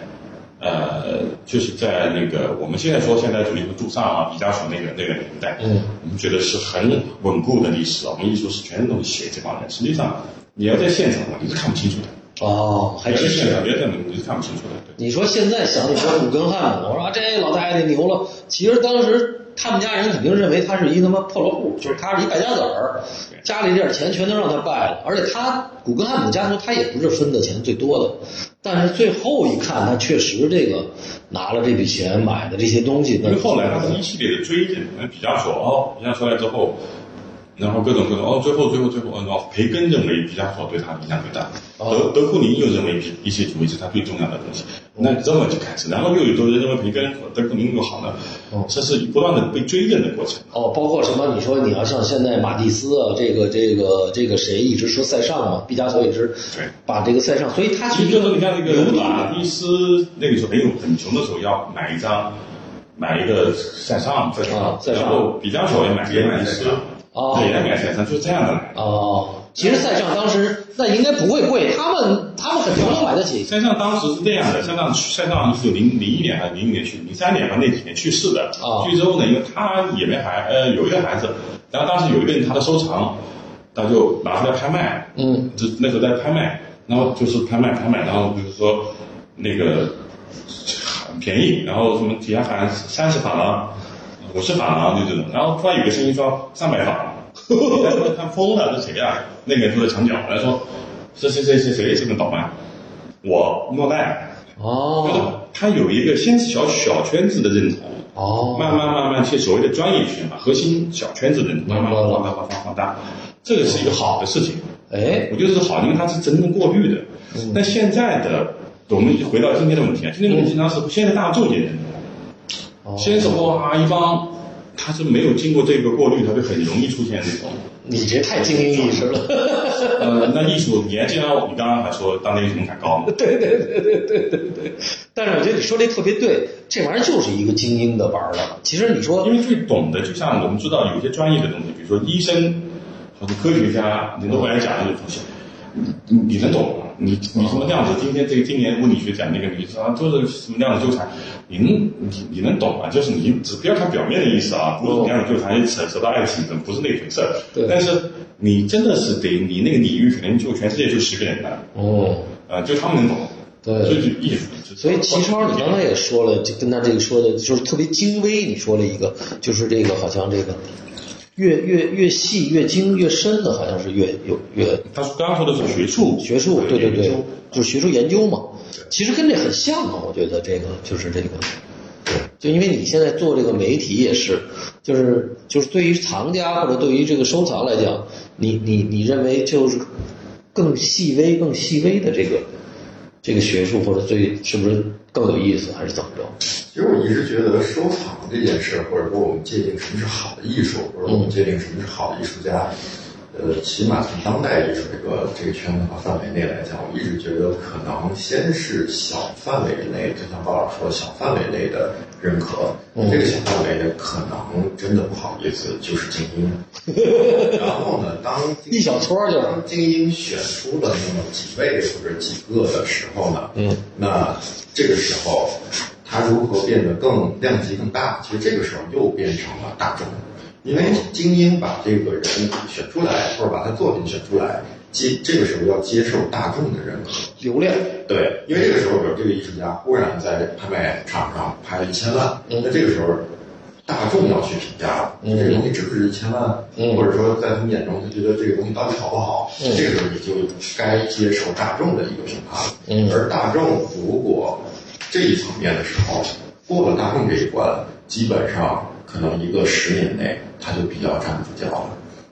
呃，就是在那个我们现在说现代主义和杜尚啊、毕加索那个那个年代，嗯，我们觉得是很稳固的历史，我们艺术是全都是写这帮人。实际上，你要在现场，你是看不清楚的。哦，还真是，别的你就看不清楚了。你说现在想起说古根汉姆，我说这老太太牛了。其实当时他们家人肯定认为他是一他妈破落户，就是他是一败家子儿，家里这点钱全都让他败了。而且他古根汉姆家族他也不是分的钱最多的，但是最后一看，他确实这个拿了这笔钱买的这些东西。因为后来他是一系列的追认，比加索哦，比较出来之后。然后各种各种哦，最后最后最后，然后培根认为毕加索对他影响最大，德德库宁又认为一些主义是他最重要的东西，那这么就开始，然后又有多人认为培根和德库宁又好了，这是不断的被追认的过程。哦，包括什么？你说你要像现在马蒂斯啊，这个这个这个谁一直说塞尚嘛，毕加索也是对把这个塞尚，所以他其实就是你看那个马蒂斯那个时候很有很穷的时候要买一张买一个塞尚，然后毕加索也买一个哦，也买塞尚就是这样的。哦，其实塞尚当时那应该不会贵，他们他们很多都买得起。塞尚当时是这样的，塞尚塞尚是零零一年还是零一年去，零三年吧那几年去世的。啊，去之后呢，因为他也没孩，呃，有一个孩子，然后当时有一个人他的收藏，他就拿出来拍卖。嗯，就那时候在拍卖，然后就是拍卖拍卖，然后就是说那个很便宜，然后什么底下喊三十法郎。五十法郎就这种，然后突然有个声音说三百法郎，他疯了，这谁呀？那个人坐在墙角，来说谁谁谁谁谁这么倒卖？我诺奈。哦。他有一个先是小小圈子的认同，哦，慢慢慢慢去所谓的专业圈嘛，核心小圈子的认同，慢慢放大放大放大，这个是一个好的事情。哎，我觉得是好，因为它是真正过滤的。但现在的我们回到今天的问题啊，今天的问题经常是现在大众也认同。先是哇一帮，他是没有经过这个过滤，他就很容易出现这种。你这太精英意识了。呃，那艺术，你还记得你刚刚还说当代艺术门槛高吗？对对对对对对对。但是我觉得你说这特别对，这玩意儿就是一个精英的玩的。其实你说，因为最懂的，就像我们知道有些专业的东西，比如说医生或者科学家，你都不来讲这种东西。你你能懂吗？你你什么量子？今天这个今年物理学讲那个，你说就是什么量子纠缠，你能你你能懂吗？就是你只不要看表面的意思啊，不是量子纠缠扯扯到爱情，不是那回事儿。但是你真的是得你那个领域可能就全世界就十个人了。哦。呃，就他们能懂。对。所以就艺术。所以齐超，你刚才也说了，就跟他这个说的就是特别精微。你说了一个，就是这个好像这个。越越越细越精越深的，好像是越有越。他刚刚说的是学术，学术，对对对，就是学术研究嘛。其实跟这很像嘛，我觉得这个就是这个。就因为你现在做这个媒体也是，就是就是对于藏家或者对于这个收藏来讲，你你你认为就是更细微、更细微的这个这个学术或者最是不是更有意思，还是怎么着？其实我一直觉得收藏这件事，或者说我们界定什么是好的艺术，或者我们界定什么是好的艺术家，呃，起码从当代艺术这个这个圈子和范围内来讲，我一直觉得可能先是小范围内，就像鲍老师说，小范围内的认可。这个小范围的可能真的不好意思，就是精英。然后呢，当一小撮就当精英选出了那么几位或者几个的时候呢，嗯，那这个时候他如何变得更量级更大？其实这个时候又变成了大众，因为精英把这个人选出来，或者把他作品选出来。接这个时候要接受大众的认可，流量对，因为这个时候，比如这个艺术家忽然在拍卖场上拍了一千万，那这个时候大众要去评价了，这个东西值不值一千万，或者说在他们眼中，他觉得这个东西到底好不好，这个时候你就该接受大众的一个评判了。而大众如果这一层面的时候过了大众这一关，基本上可能一个十年内他就比较站不住脚了。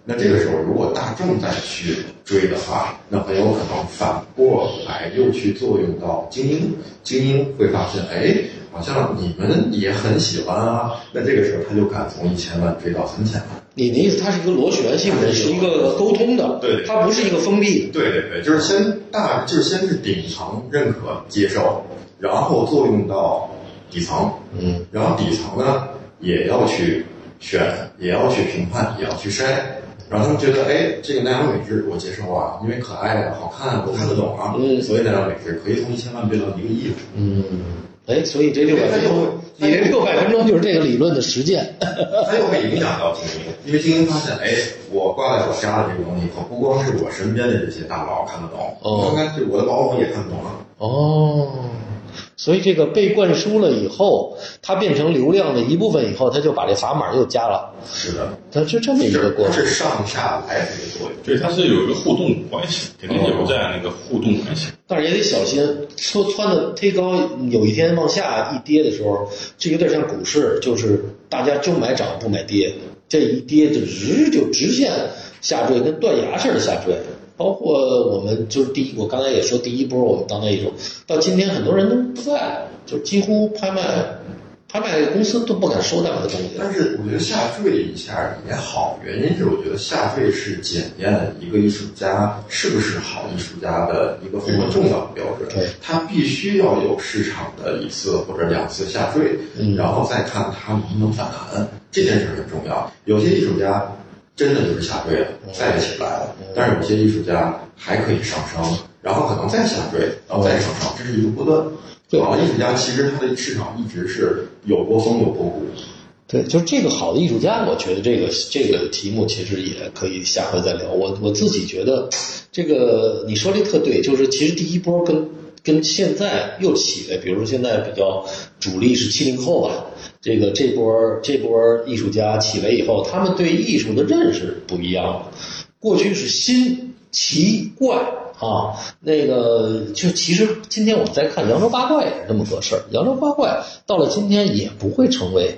那这个时候，如果大众再去追的话，那很有可能反过来又去作用到精英，精英会发现，哎，好像你们也很喜欢啊。那这个时候他就敢从一千万追到三千万。你的意思，它是一个螺旋性的，是一个沟通的，对，它不是一个封闭。对对对，就是先大，就是先是顶层认可接受，然后作用到底层，嗯，然后底层呢也要去选，也要去评判，也要去筛。然后他们觉得，哎，这个奈良美智我接受啊，因为可爱啊，好看啊，我看得懂啊，所以奈良美智可以从一千万变到一个亿。嗯，哎，所以这六百分钟，你这六百分钟就是这个理论的实践。它又会影响到精英，因为精英发现，哎，我挂在我家的这个东西以后，不光是我身边的这些大佬看得懂，哦，看看我的保姆也看得懂了。哦。所以这个被灌输了以后，它变成流量的一部分以后，它就把这砝码又加了。是的，它是这么一个过程。是上下来的一个作用。对，它是有一个互动关系，肯定有这样的一个互动关系。但是也得小心，说穿的忒高，有一天往下一跌的时候，这有点像股市，就是大家就买涨不买跌，这一跌就直就直线下坠，跟断崖似的下坠。包括我们就是第一，我刚才也说第一波我们当代艺术，到今天很多人都不在，就几乎拍卖拍卖公司都不敢收那样的东西。但是我觉得下坠一下也好，原因是我觉得下坠是检验一个艺术家是不是好艺术家的一个非常重要的标准。对，他必须要有市场的一次或者两次下坠，然后再看他能不能反弹，这件事很重要。有些艺术家。真的就是下坠了，再也起不来了。但是有些艺术家还可以上升，然后可能再下坠，然后再上升，这是一个波段。好的艺术家其实他的市场一直是有波峰有波谷。对，就是这个好的艺术家，我觉得这个这个题目其实也可以下回再聊。我我自己觉得，这个你说的特对，就是其实第一波跟跟现在又起来，比如说现在比较主力是七零后吧。这个这波这波艺术家起来以后，他们对艺术的认识不一样了。过去是新奇怪啊，那个就其实今天我们在看扬州八怪也是这么个事儿。扬州八怪到了今天也不会成为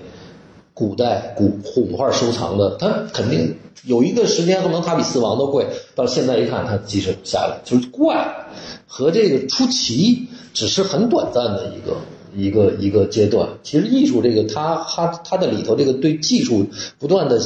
古代古古画收藏的，它肯定有一个时间可能它比四王都贵。到现在一看，它即使下来就是怪和这个出奇，只是很短暂的一个。一个一个阶段，其实艺术这个，它它它的里头这个对技术不断的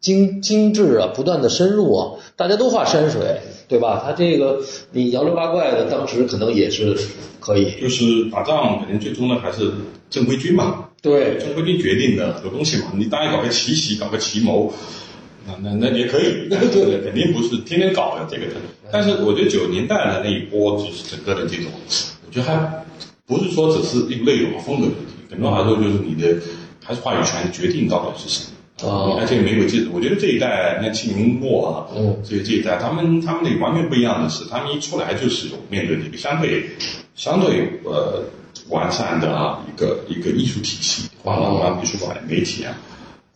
精精致啊，不断的深入啊，大家都画山水，对吧？他这个你摇六八怪的，当时可能也是可以，就是打仗肯定最终呢还是正规军嘛，对，正规军决定的很多东西嘛，你当然搞个奇袭，搞个奇谋，那那那也可以，对，肯定不是天天搞的这个的。但是我觉得九十年代的那一波，就是整个的这种，我觉得还。不是说只是一个内容和风格问题，更多来说就是你的还是话语权决定到底是什么。啊，而且没有记，我觉得这一代你看七零末啊，嗯，这这一代他们他们那个完全不一样的是，他们一出来就是有面对一个相对相对呃完善的啊一个一个艺术体系，画廊啊、美术馆、媒体啊，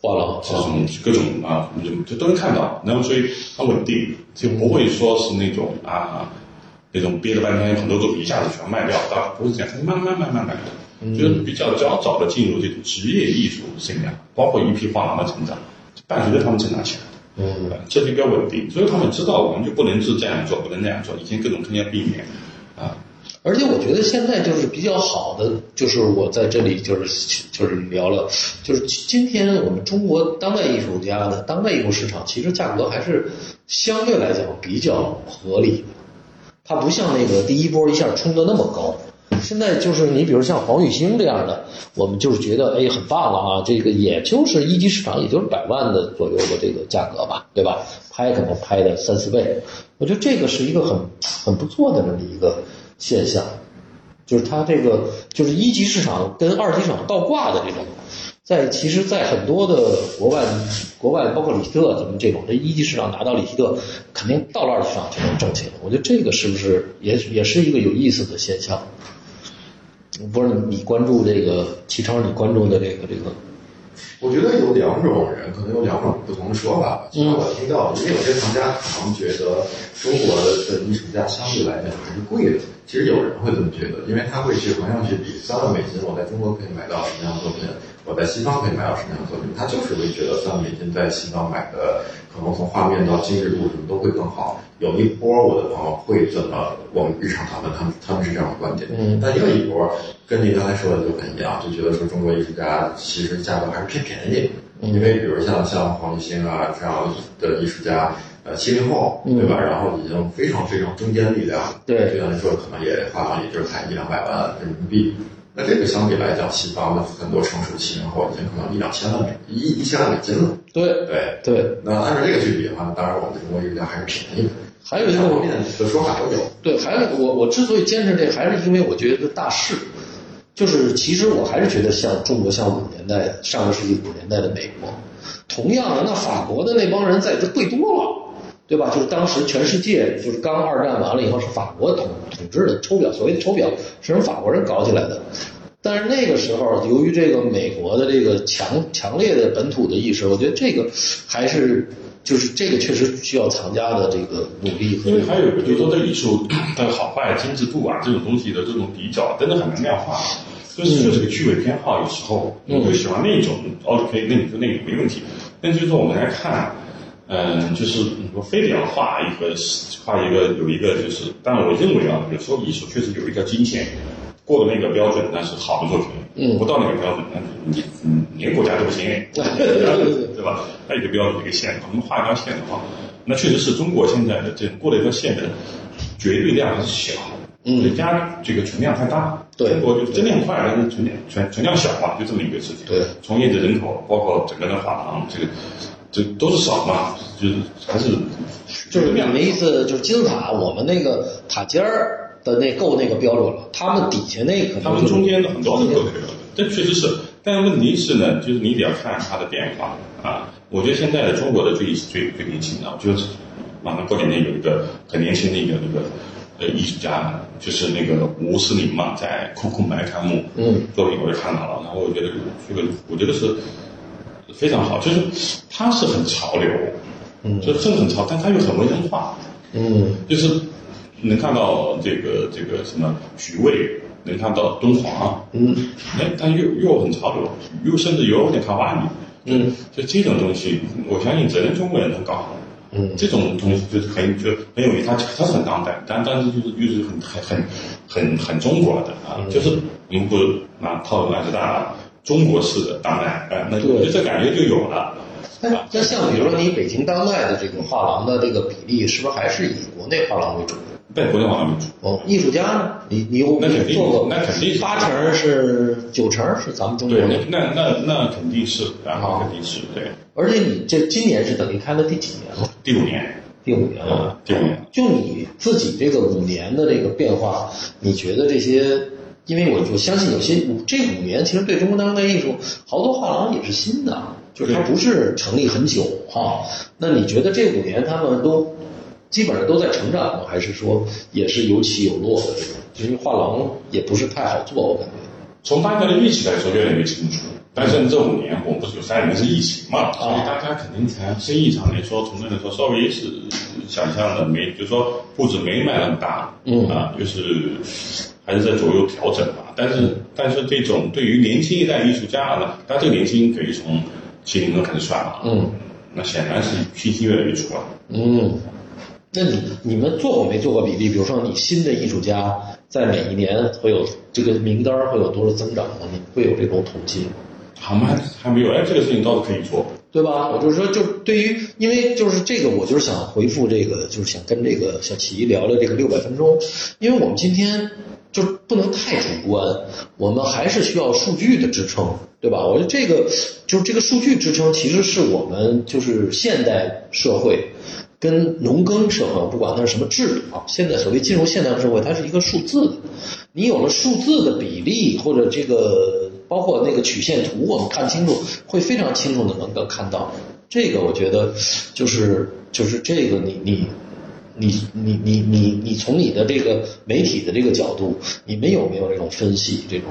画廊这种各种啊，就都能看到，那么所以很稳定，就不会说是那种啊。那种憋了半天很多作品一下子全卖掉，当然不是这样，慢慢慢慢慢的，就是比较较早的进入这种职业艺术生涯，包括一批画廊的成长，伴随着他们成长起来。嗯，这就比较稳定，所以他们知道我们就不能是这样做，不能那样做，以前各种坑要避免啊。而且我觉得现在就是比较好的，就是我在这里就是就是聊了，就是今天我们中国当代艺术家的当代艺术市场，其实价格还是相对来讲比较合理的。它不像那个第一波一下冲的那么高，现在就是你比如像黄玉兴这样的，我们就是觉得哎很棒了啊，这个也就是一级市场也就是百万的左右的这个价格吧，对吧？拍可能拍的三四倍，我觉得这个是一个很很不错的这么一个现象，就是它这个就是一级市场跟二级市场倒挂的这种。在其实，在很多的国外，国外包括里希特咱们这种，这一级市场拿到里希特，肯定到了二级市场就能挣钱。我觉得这个是不是也也是一个有意思的现象？我不知道你关注这个齐超，你关注的这个这个？我觉得有两种人，可能有两种不同的说法。其实我听到，因为有些藏家可能觉得中国的艺术家相对来讲还是贵的。其实有人会这么觉得，因为他会去同样去比三万美金，我在中国可以买到什么样的作品。我在西方可以买到什么样的作品？他就是会觉得三万美金在西方买的，可能从画面到精致度什么都会更好。有一波我的朋友会这么，我们日常讨论，他们他们是这样的观点。嗯。但另一波跟你刚才说的就很一样，就觉得说中国艺术家其实价格还是偏便宜。因为比如像像黄立新啊这样的艺术家，呃七零后对吧？然后已经非常非常中坚力量。对。对来说可能也画廊也就是才一两百万人民币。那这个相比来讲，西方的很多成熟七零后已经可能一两千万美一一千万美金了。对对对。那按照这个去比的话，当然我们中国艺术家还是便宜的。还有一个方面的说法都有。对，还有我我之所以坚持这，还是因为我觉得大势，就是其实我还是觉得像中国像五十年代上个世纪五十年代的美国，同样的那法国的那帮人在这贵多了。对吧？就是当时全世界就是刚二战完了以后是法国统统治的抽表，所谓的抽表是从法国人搞起来的。但是那个时候，由于这个美国的这个强强烈的本土的意识，我觉得这个还是就是这个确实需要藏家的这个努力。因为还有就是说，这艺术的好坏、精致度啊，这种东西的这种比较，真的很难量化。就是就是个趣味偏好，有时候你就喜欢那种，OK，那你说那个没问题。但就是说，我们来看。嗯，就是你说非得要画一个画一个有一个就是，但我认为啊，有时候艺术确实有一条金线，过了那个标准，那是好的作品；嗯，不到那个标准，那你你连国家都不行，对吧？还有一个标准一个线，我们画一条线的话，那确实是中国现在的这过了一条线的绝对量是小，嗯，人家这个存量太大，对，中国就增量快，但是存量存存量小嘛，就这么一个事情。对，从业的人口包括整个的画廊这个。这都是少嘛，就是还是就是你们意思就是金字塔，我们那个塔尖儿的那够那个标准了，他们底下那个他们中间的很多都够那个标准，这确实是。但问题是呢，就是你得要看它的变化啊。我觉得现在的中国的最最最年轻的，我觉得马上过几年有一个很年轻的一个那个呃艺术家，就是那个吴思林嘛，在库库埋开幕，嗯，作品我也看到了，然后我觉得这个我觉得是。非常好，就是它是很潮流，嗯，就真的很潮，但它又很文人化，嗯，就是能看到这个这个什么徐渭，能看到敦煌，嗯，哎，但又又很潮流，又甚至有点卡哇伊，嗯，就这种东西，我相信只能中国人能搞，嗯，这种东西就是很就很有意思，它它是很当代，但但是就是又是很很很很很中国的啊，就是我们不拿套路来自大。中国式的当代，哎，那就这感觉就有了。那那像比如说你北京当代的这个画廊的这个比例，是不是还是以国内画廊为主？对，国内画廊为主。哦，艺术家呢？你你有做过？那肯定八成是九成是咱们中国。对，那那那肯定是，然后，肯定是对。而且你这今年是等于开了第几年了？第五年。第五年了。第五年。就你自己这个五年的这个变化，你觉得这些？因为我我相信有些五这五年其实对中国当代艺术好多画廊也是新的，就是它不是成立很久哈。那你觉得这五年他们都基本上都在成长吗？还是说也是有起有落的这种？其实画廊也不是太好做，我感觉。从大家的预期来说越来越清楚，但是这五年我们不是有三年是疫情嘛，所以大家肯定才生意上来说，从那来说稍微是想象的没，就是说步子没迈那么大，嗯啊，就是。还是在左右调整吧，但是但是这种对于年轻一代艺术家呢，他这个年轻可以从七零后开始算了，嗯，那显然是信息越来越足了，嗯，那你你们做过没做过比例？比如说你新的艺术家在每一年会有这个名单会有多少增长吗？你会有这种统计吗？好吗？还没有，哎，这个事情倒是可以做，对吧？我就是说，就对于，因为就是这个，我就是想回复这个，就是想跟这个小齐聊聊这个六百分钟，因为我们今天。就不能太主观，我们还是需要数据的支撑，对吧？我觉得这个就是这个数据支撑，其实是我们就是现代社会跟农耕社会，不管它是什么制度啊，现在所谓进入现代社会，它是一个数字的。你有了数字的比例或者这个包括那个曲线图，我们看清楚，会非常清楚的能够看到。这个我觉得就是就是这个你你。你你你你你从你的这个媒体的这个角度，你们有没有这种分析这种，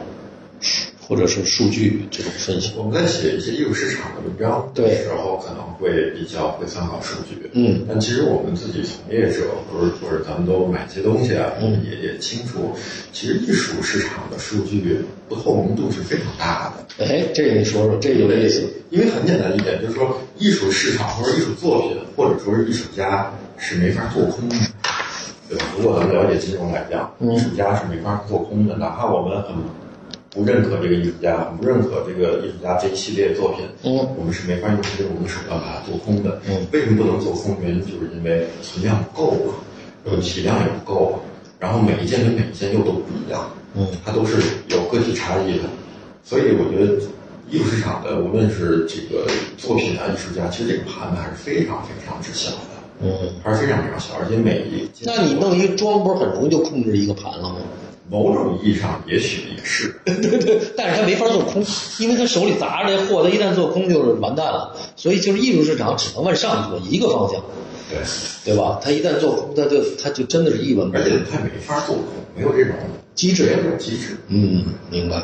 或者是数据这种分析？我们在写一些艺术市场的文章的时候，可能会比较会参考数据。嗯，但其实我们自己从业者，或者或者咱们都买些东西啊，也也清楚，其实艺术市场的数据不透明度是非常大的。哎，这个你说说，这有意思。因为很简单一点，就是说艺术市场或者艺术作品，或者说是艺术家。是没法做空的，对吧？如果咱们了解金融来讲，艺术家是没法做空的。哪怕我们很不认可这个艺术家，不认可这个艺术家这一系列作品，嗯，我们是没法用这种的手段把它做空的。嗯，为什么不能做空？原因就是因为存量不够了，呃，体量也不够，然后每一件跟每一件又都不一样，嗯，它都是有个体差异的。所以我觉得艺术市场的无论是这个作品啊，艺术家，其实这个盘子还是非常非常之小的。嗯，还是非常非常小，而且每一那你弄一个桩，不是很容易就控制一个盘了吗？某种意义上，也许也是。对对，但是他没法做空，因为他手里砸着这货，他一旦做空就是完蛋了。所以就是艺术市场只能往上做一个方向。对，对吧？他一旦做空，他就他就真的是一文不值。而且他没法做空，没有这种机制，没有这种机制。嗯，明白。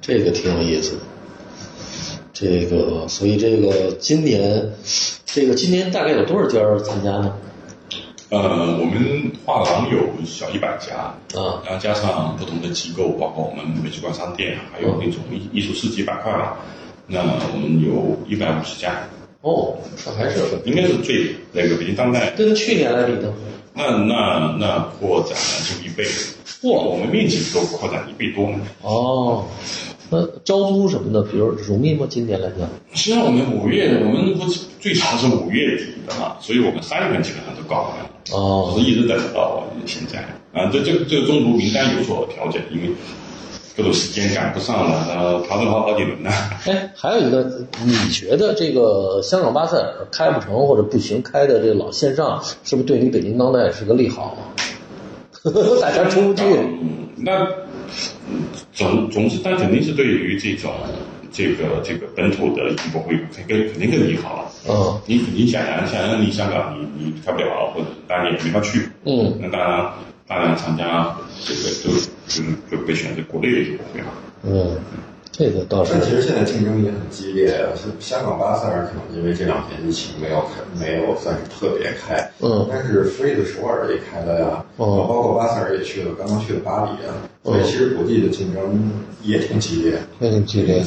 这个挺有意思的。这个，所以这个今年。这个今年大概有多少家参加呢？呃，我们画廊有小一百家，啊，然后加上不同的机构，包括我们美术馆商店，还有那种艺艺术市集板块嘛，那我们有一百五十家。哦，那还是应该是最那个北京当代。跟去年来比呢？那那那扩展了就一倍，哇，我们面积都扩展一倍多呢。哦。那招租什么的，比如容易吗？今年来讲，实际上我们五月，我们不最长是五月底的嘛，所以我们三月份基本上都搞完了。哦，是一直等到现在啊。这这这个中途名单有所调整，因为各种时间赶不上了，然后调整好好几轮呢。哎，还有一个，你觉得这个香港巴塞尔开不成或者不行开的这个老线上，是不是对你北京当代是个利好？大家出不去。嗯，那。总总是，但肯定是对于这种这个这个本土的艺博会肯定肯定更利好了。嗯，你你想想，想你香港，你你开不了，或者当然也没法去。嗯，那当然，大量厂家这个就就就被选择国内的艺博会了。嗯。这个倒是，但其实现在竞争也很激烈。像香港巴塞尔可能因为这两年疫情没有开，没有算是特别开。嗯。但是飞的首尔也开了呀，哦，包括巴塞尔也去了，刚刚去了巴黎啊。所以其实国际的竞争也挺激烈，也挺激烈。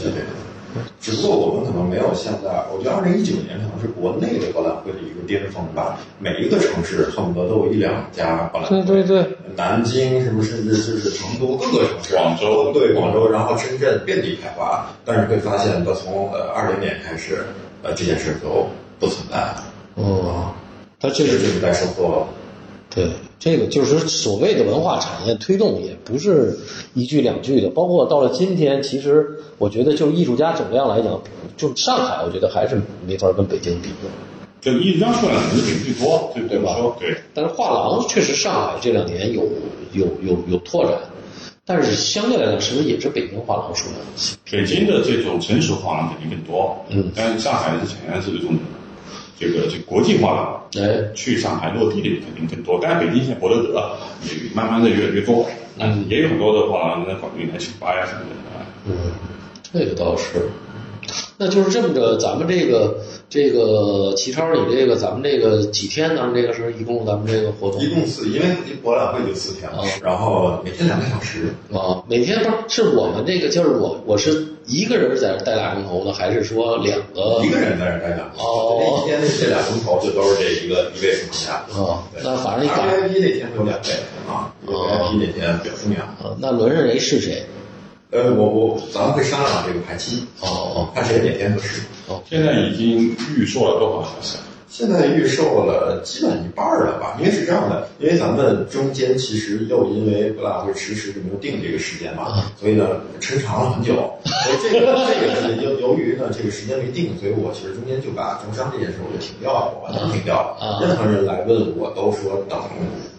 只不过我们可能没有现在，我觉得二零一九年可能是国内的博览会的一个巅峰吧。每一个城市恨不得都有一两家博览会。对对对。南京是不是甚至就是成都各个城市？广州对广州，然后深圳遍地开花。但是会发现，到从呃二零年开始，呃这件事都不存在了。哦，它确实就是在收获了。对。这个就是所谓的文化产业推动，也不是一句两句的。包括到了今天，其实我觉得，就艺术家总量来讲，就上海，我觉得还是没法跟北京比的。就艺术家数量肯定比最多，对对吧？对。但是画廊确实上海这两年有有有有拓展，但是相对来讲，是不是也是北京画廊数量？北京的这种成熟画廊肯定更多，嗯，但是上海是显然是这种。这个这国际化了，哎，去上海落地的肯定更多。但是北京现在博德德也慢慢的越来越多，嗯，也有很多的话那广东来去发呀什么的啊。嗯，这个倒是。那就是这么着，咱们这个这个齐超，你这个咱们这个几天？咱们这个是一共咱们这个活动？一共四，因为博览会就四天了，然后每天两个小时。啊，每天不是是我们这个，就是我我是一个人在这带俩钟头呢，还是说两个？一个人在这带俩钟头。哦。一天那些俩钟头就都是这一个一位数下。啊，那反正你赶。VIP 那天会有两位啊，VIP 那天比较重要。啊，那轮着谁是谁？呃，我我咱们会商量这个排期哦哦，看谁哪天合适。哦，现在已经预售了多少小时？现在预售了基本一半了吧？因为是这样的，因为咱们中间其实又因为博览会迟迟就没有定这个时间嘛，所以呢抻长了很久。所以这个这个是由由于呢这个时间没定，所以我其实中间就把招商这件事我就停掉了，我完全停掉了。任何人来问我都说等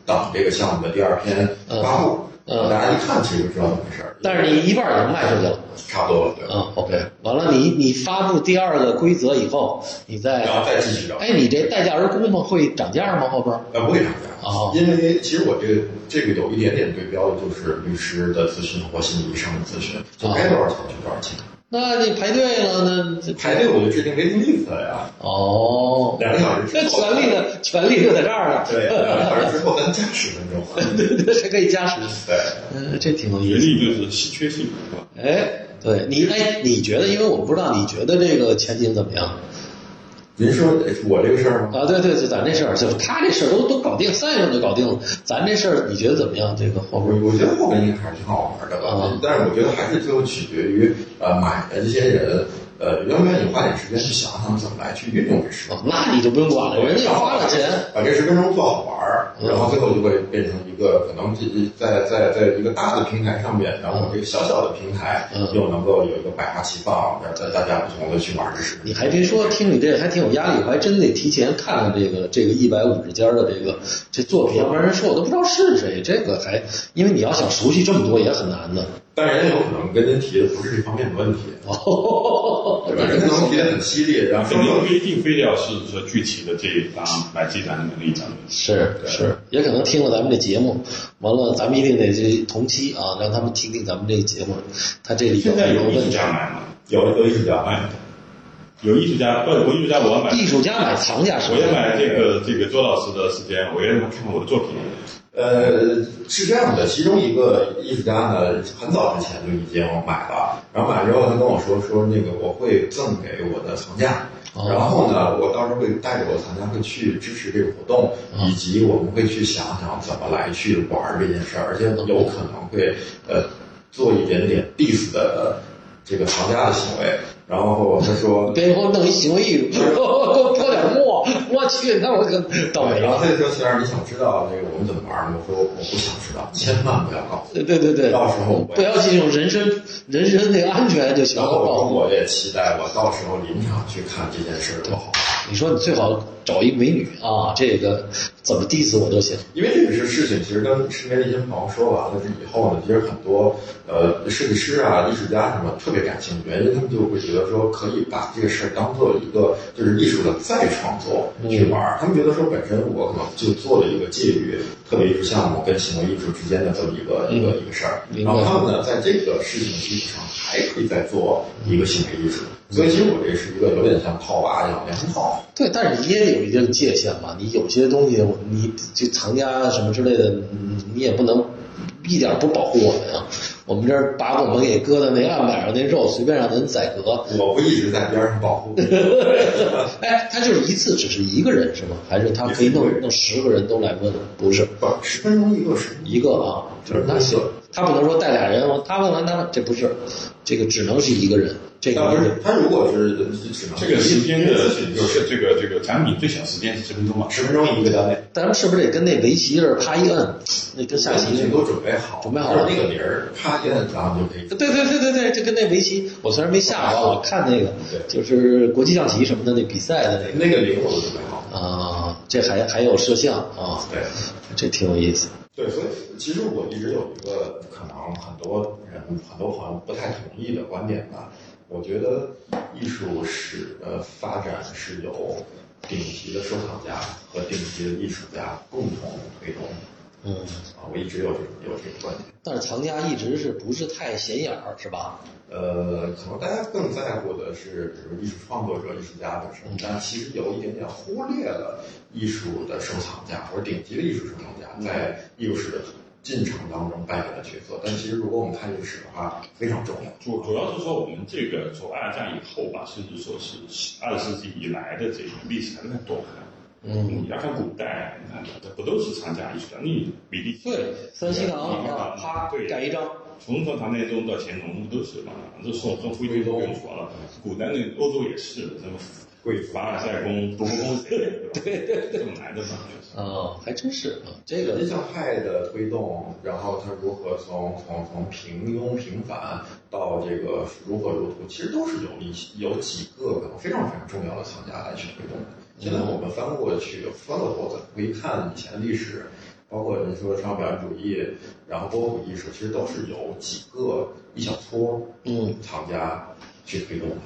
等这个项目的第二篇发布。嗯，大家一看其实就知道怎么回事儿。但是你一半已经卖出去了，差不多了。对嗯，OK，完了，你你发布第二个规则以后，你再然后再继续涨。哎，你这待价而沽吗？会涨价吗？后边？呃，不会涨价啊，因为其实我这个这个有一点点对标的就是律师的咨询或心理医生的咨询，就该多少钱就多少钱。那你排队了，那排队我就制定 waiting list 了呀。哦，两个小时。那权利呢？权利就在这儿呢。对，两个小时之后咱 加十分钟。对对，还可以加时。对，嗯，这挺有意思。权利就是稀缺性，是吧？哎，对你，哎，你觉得？因为我不知道，你觉得这个前景怎么样？您说我这个事儿吗？啊，对对，就咱这事儿，就他这事儿都都搞定，三月份就搞定了。咱这事儿你觉得怎么样？这个后边，我觉得后边应该还是挺好玩的吧。但是我觉得还是最后取决于呃买的这些人。呃，愿不愿意花点时间去想想怎么来去运用这十分钟？那你就不用管了，人家花了钱，把这十分钟做好玩儿，然后最后就会变成一个可能在在在一个大的平台上面，然后这个小小的平台又能够有一个百花齐放，让大家不同的去玩这十分钟。你还别说，听你这还挺有压力，我还真得提前看看这个这个一百五十家的这个这作品，要不然人说我都不知道是谁。这个还因为你要想熟悉这么多也很难的。但人家有可能跟您提的不是这方面的问题，对吧？人可能提的很犀利，然后肯定不一定非得要是说具体的这一单买这单的能力是是，也可能听了咱们这节目，完了咱们一定得这同期啊，让他们听听咱们这个节目，他这里现在有艺术家买吗？有有艺术家买，有艺术家不？我艺术家我买，艺术家买藏家我也买这个这个周老师的时间，我也让他看看我的作品。呃，是这样的，其中一个艺术家呢，很早之前就已经买了，然后买了之后，他跟我说说那个我会赠给我的藏家，然后呢，我到时候会带着我的藏家会去支持这个活动，以及我们会去想想怎么来去玩这件事儿，而且有可能会呃做一点点 diss 的这个藏家的行为。然后他说：“别给我弄一行为艺术，给我泼点墨，我去，那我就倒霉了。”然后他就说：“虽然你想知道这个我们怎么玩吗？”我说：“我不想知道，千万不要告诉。”对对对对，到时候不要进入人身人身那个安全就行了。我也期待我到时候临场去看这件事多好。你说你最好找一个美女啊，这个怎么 diss 我都行。因为这个是事情，其实跟身边的一些朋友说完了以后呢，其实很多呃设计师啊、艺术家什么特别感兴趣，因为他们就会觉得说可以把这个事儿当做一个就是艺术的再创作去玩儿。他们觉得说本身我可能就做了一个介于特别艺术项目跟行为艺术之间的这么一个一个一个事儿，然后他们呢在这个事情基础上还可以再做一个行为艺术。所以其实我这是一个有点像套娃一样两套。对，但是你也有一定界限嘛。你有些东西，你这藏家什么之类的，你也不能一点不保护我们啊。我们这儿把我们给搁在那案板上，那肉随便让人宰割。我不一直在边上保护。哎，他就是一次只是一个人是吗？还是他可以弄弄十个人都来问？不是，不，十分钟一个是一个啊，就是那行，他不能说带俩人，他问完他这不是，这个只能是一个人。这个不是，他如果是这个时间的，就是这个这个产品最小时间是十分钟嘛？十分钟一个单位。咱们是不是得跟那围棋似的，啪一摁，那跟下棋都准备好，准备好了那个铃儿，啪一摁，然后就可以。对对对对对，就跟那围棋，我虽然没下过，我看那个，就是国际象棋什么的那比赛的那个。那个铃我都准备好。啊，这还还有摄像啊？对，这挺有意思。对，所以其实我一直有一个可能很多人很多朋友不太同意的观点吧。我觉得艺术史的发展是由顶级的收藏家和顶级的艺术家共同推动。嗯，啊，我一直有这种有这个观点。但是藏家一直是不是太显眼儿，是吧？呃，可能大家更在乎的是，比如艺术创作者、艺术家本身，但其实有一点点忽略了艺术的收藏家或者顶级的艺术收藏家在艺术史的。进程当中扮演的角色，但其实如果我们看历史的话，非常重要。主主要是说我们这个从二战以后吧，甚至说是二十世纪以来的这种历史还是很短的。嗯，你要看古代，你看这不都是参加艺术的？你比利对，三希堂啊，啪盖一张。从从唐太宗到乾隆，都是嘛？这宋宋徽宗都不用说了。古代那欧洲也是，什么贵凡尔赛宫多功谁？对 对对，这么来的嘛？啊，还真是啊，这个印象派的推动，然后他如何从从从平庸平凡到这个如火如荼，其实都是有一有几个非常非常重要的藏家来去推动的。现在我们翻过去翻过头再回看以前的历史，包括你说上表演主义，然后波普艺术，其实都是有几个一小撮嗯藏家去推动的。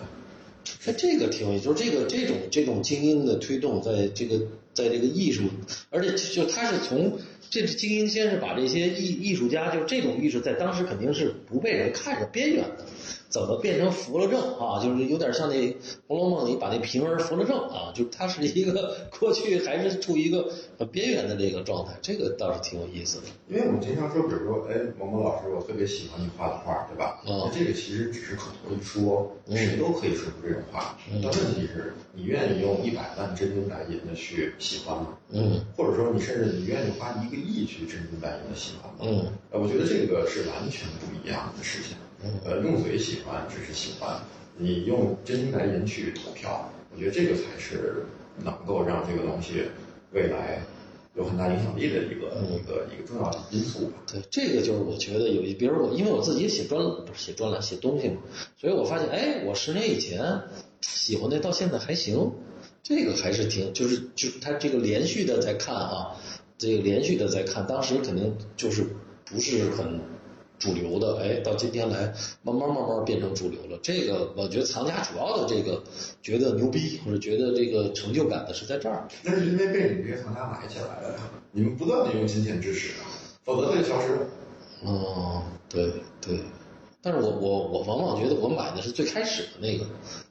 哎，这个挺有意思，就是这个这种这种精英的推动，在这个在这个艺术，而且就他是从这精英先是把这些艺艺术家，就是这种艺术在当时肯定是不被人看着边缘的，怎么变成扶了正啊？就是有点像那《红楼梦》里把那平儿扶了正啊，就他是一个过去还是处于一个很边缘的这个状态，这个倒是挺有意思的。因为我们经常说，比如说，哎，某某老师，我特别喜欢你画的画，对吧？嗯这个其实只是口头一说，谁都可以说出这种话。但问题是，你愿意用一百万真金白银的去喜欢吗？嗯，或者说，你甚至你愿意花一个亿去真金白银的喜欢吗？嗯，呃，我觉得这个是完全不一样的事情。嗯呃，用嘴喜欢只是喜欢，你用真金白银去投票，我觉得这个才是能够让这个东西未来有很大影响力的一个、嗯一个一个重要的因素吧。对，这个就是我觉得有一，比如我，因为我自己写专不是写专栏写东西嘛，所以我发现，哎，我十年以前喜欢的到现在还行，这个还是挺，就是就是他这个连续的在看啊，这个连续的在看，当时肯定就是不是很主流的，哎，到今天来慢慢慢慢变成主流了。这个我觉得藏家主要的这个觉得牛逼或者觉得这个成就感的是在这儿。那是因为被你们这些藏家买起来了呀，你们不断的用金钱支持啊，否则它就消失了。哦，对对，但是我我我往往觉得我买的是最开始的那个，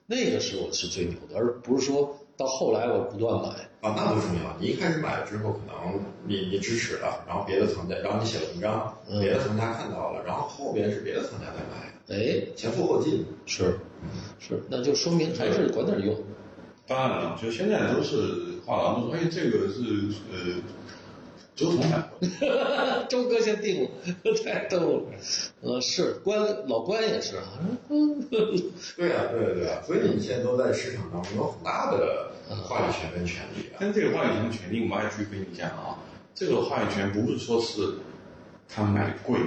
那个是我是最牛的，而不是说到后来我不断买。啊，那不重要。你一开始买了之后，可能你你支持了，然后别的藏家，然后你写了文章，嗯别的藏家看到了，然后后边是别的藏家在买，哎，前赴后继。是是，那就说明还是管点用。当然了，就现在都是画廊都说，哎，这个是呃周彤买的，周哥先定了，太逗了。呃，是关老关也是啊，嗯 对啊，对啊，对啊，所以你现在都在市场当中有很大的话语权跟权利啊。但这个话语权权利，我们还区分一下啊。这个话语权不是说是他们买的贵，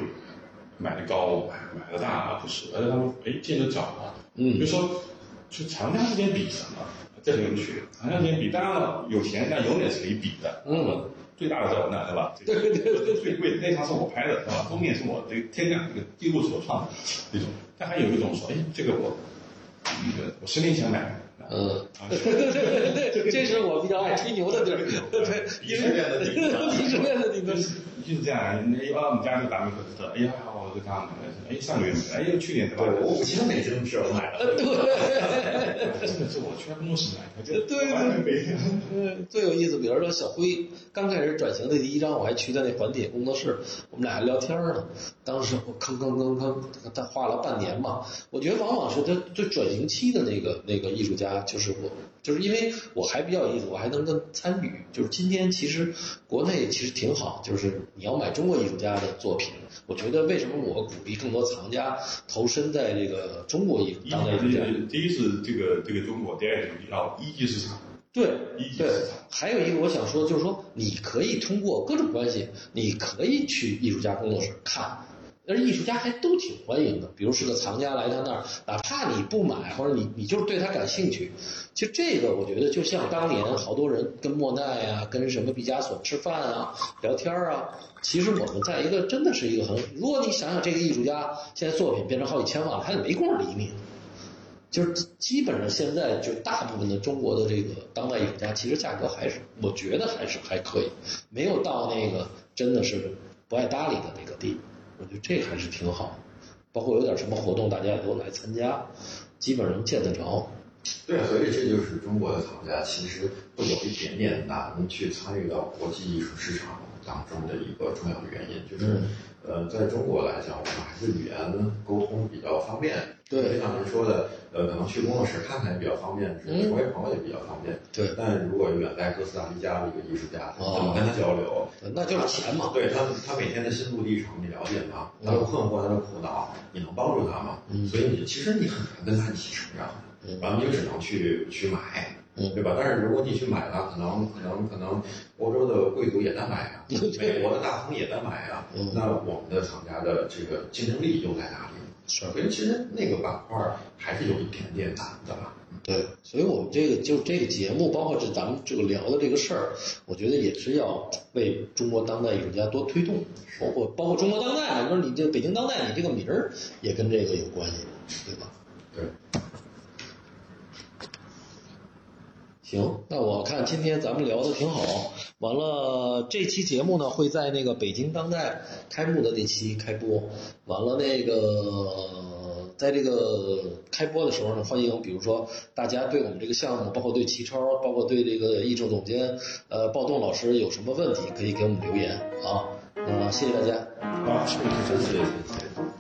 买的高，买买的大，不是，而是他们哎见得早啊。嗯就说就长江之间比什么，这很有趣。长江之间比，当然了，有钱但永远是可以比的。嗯，最大的在我那，对吧？对对对，最贵的那张是我拍的，是吧？封面是我这个天亮，这个记录是我创的，那种。但还有一种说，哎，这个我，那个我十年前买的。嗯啊，对对对对对，这是我比较爱吹牛的地儿。对，鄙视链的顶端鄙视链的顶端。就是这样，哎，我们家就打米克斯特，哎呀，我这刚买的，哎，上个月买的，哎，又去年对吧？对，我五千美金是我买的。对，真的是我去他工作室买的，就对对完全没嗯，最有意思，比如说小辉刚开始转型的第一张，我还去他那环铁工作室，我们俩还聊天呢。当时我吭吭吭吭，他画了半年嘛。我觉得往往是他最转型期的那个那个艺术家，就是我，就是因为我还比较有意思，我还能跟参与。就是今天其实国内其实挺好，就是你要买中国艺术家的作品，我觉得为什么我鼓励更多藏家投身在这个中国艺术当代艺术家？第一是这个这个中国，第二个要一级市场。对一级对市场，还有一个我想说，就是说你可以通过各种关系，你可以去艺术家工作室看，而艺术家还都挺欢迎的。比如是个藏家来他那儿，哪怕你不买，或者你你就是对他感兴趣，其实这个我觉得就像当年好多人跟莫奈啊，跟什么毕加索吃饭啊、聊天啊，其实我们在一个真的是一个很，如果你想想这个艺术家现在作品变成好几千万了，他也没工夫理你。就是基本上现在就大部分的中国的这个当代艺术家，其实价格还是我觉得还是还可以，没有到那个真的是不爱搭理的那个地步。我觉得这还是挺好，包括有点什么活动，大家也都来参加，基本上见得着。对，所以这就是中国的藏家其实会有一点点难去参与到国际艺术市场当中的一个重要的原因，就是、呃，在中国来讲，我们还是语言沟通比较方便。对就像您说的，呃，可能去工作室看看也比较方便，嗯成为朋友也比较方便。对但如果远在哥斯达黎加的一个艺术家，哦怎么跟他交流？那就是钱嘛对他，他每天的心路历程你了解吗？他的困惑，他的苦恼，你能帮助他吗？嗯所以你其实你很难跟他一起成长的。然后你就只能去去买，嗯，对吧？但是如果你去买了，可能可能可能欧洲的贵族也在买啊，美国的大亨也在买啊，那我们的厂家的这个竞争力又在哪里？是，所以其实那个板块还是有一点点难的吧。对，所以我们这个就这个节目，包括这咱们这个聊的这个事儿，我觉得也是要为中国当代艺术家多推动，包括包括中国当代嘛，你说你这北京当代，你这个名儿也跟这个有关系，对吧？对。行，那我看今天咱们聊的挺好。完了，这期节目呢会在那个北京当代开幕的那期开播。完了，那个在这个开播的时候呢，欢迎比如说大家对我们这个项目，包括对齐超，包括对这个艺术总监呃暴动老师有什么问题，可以给我们留言啊。那谢谢大家。好，谢谢，谢谢。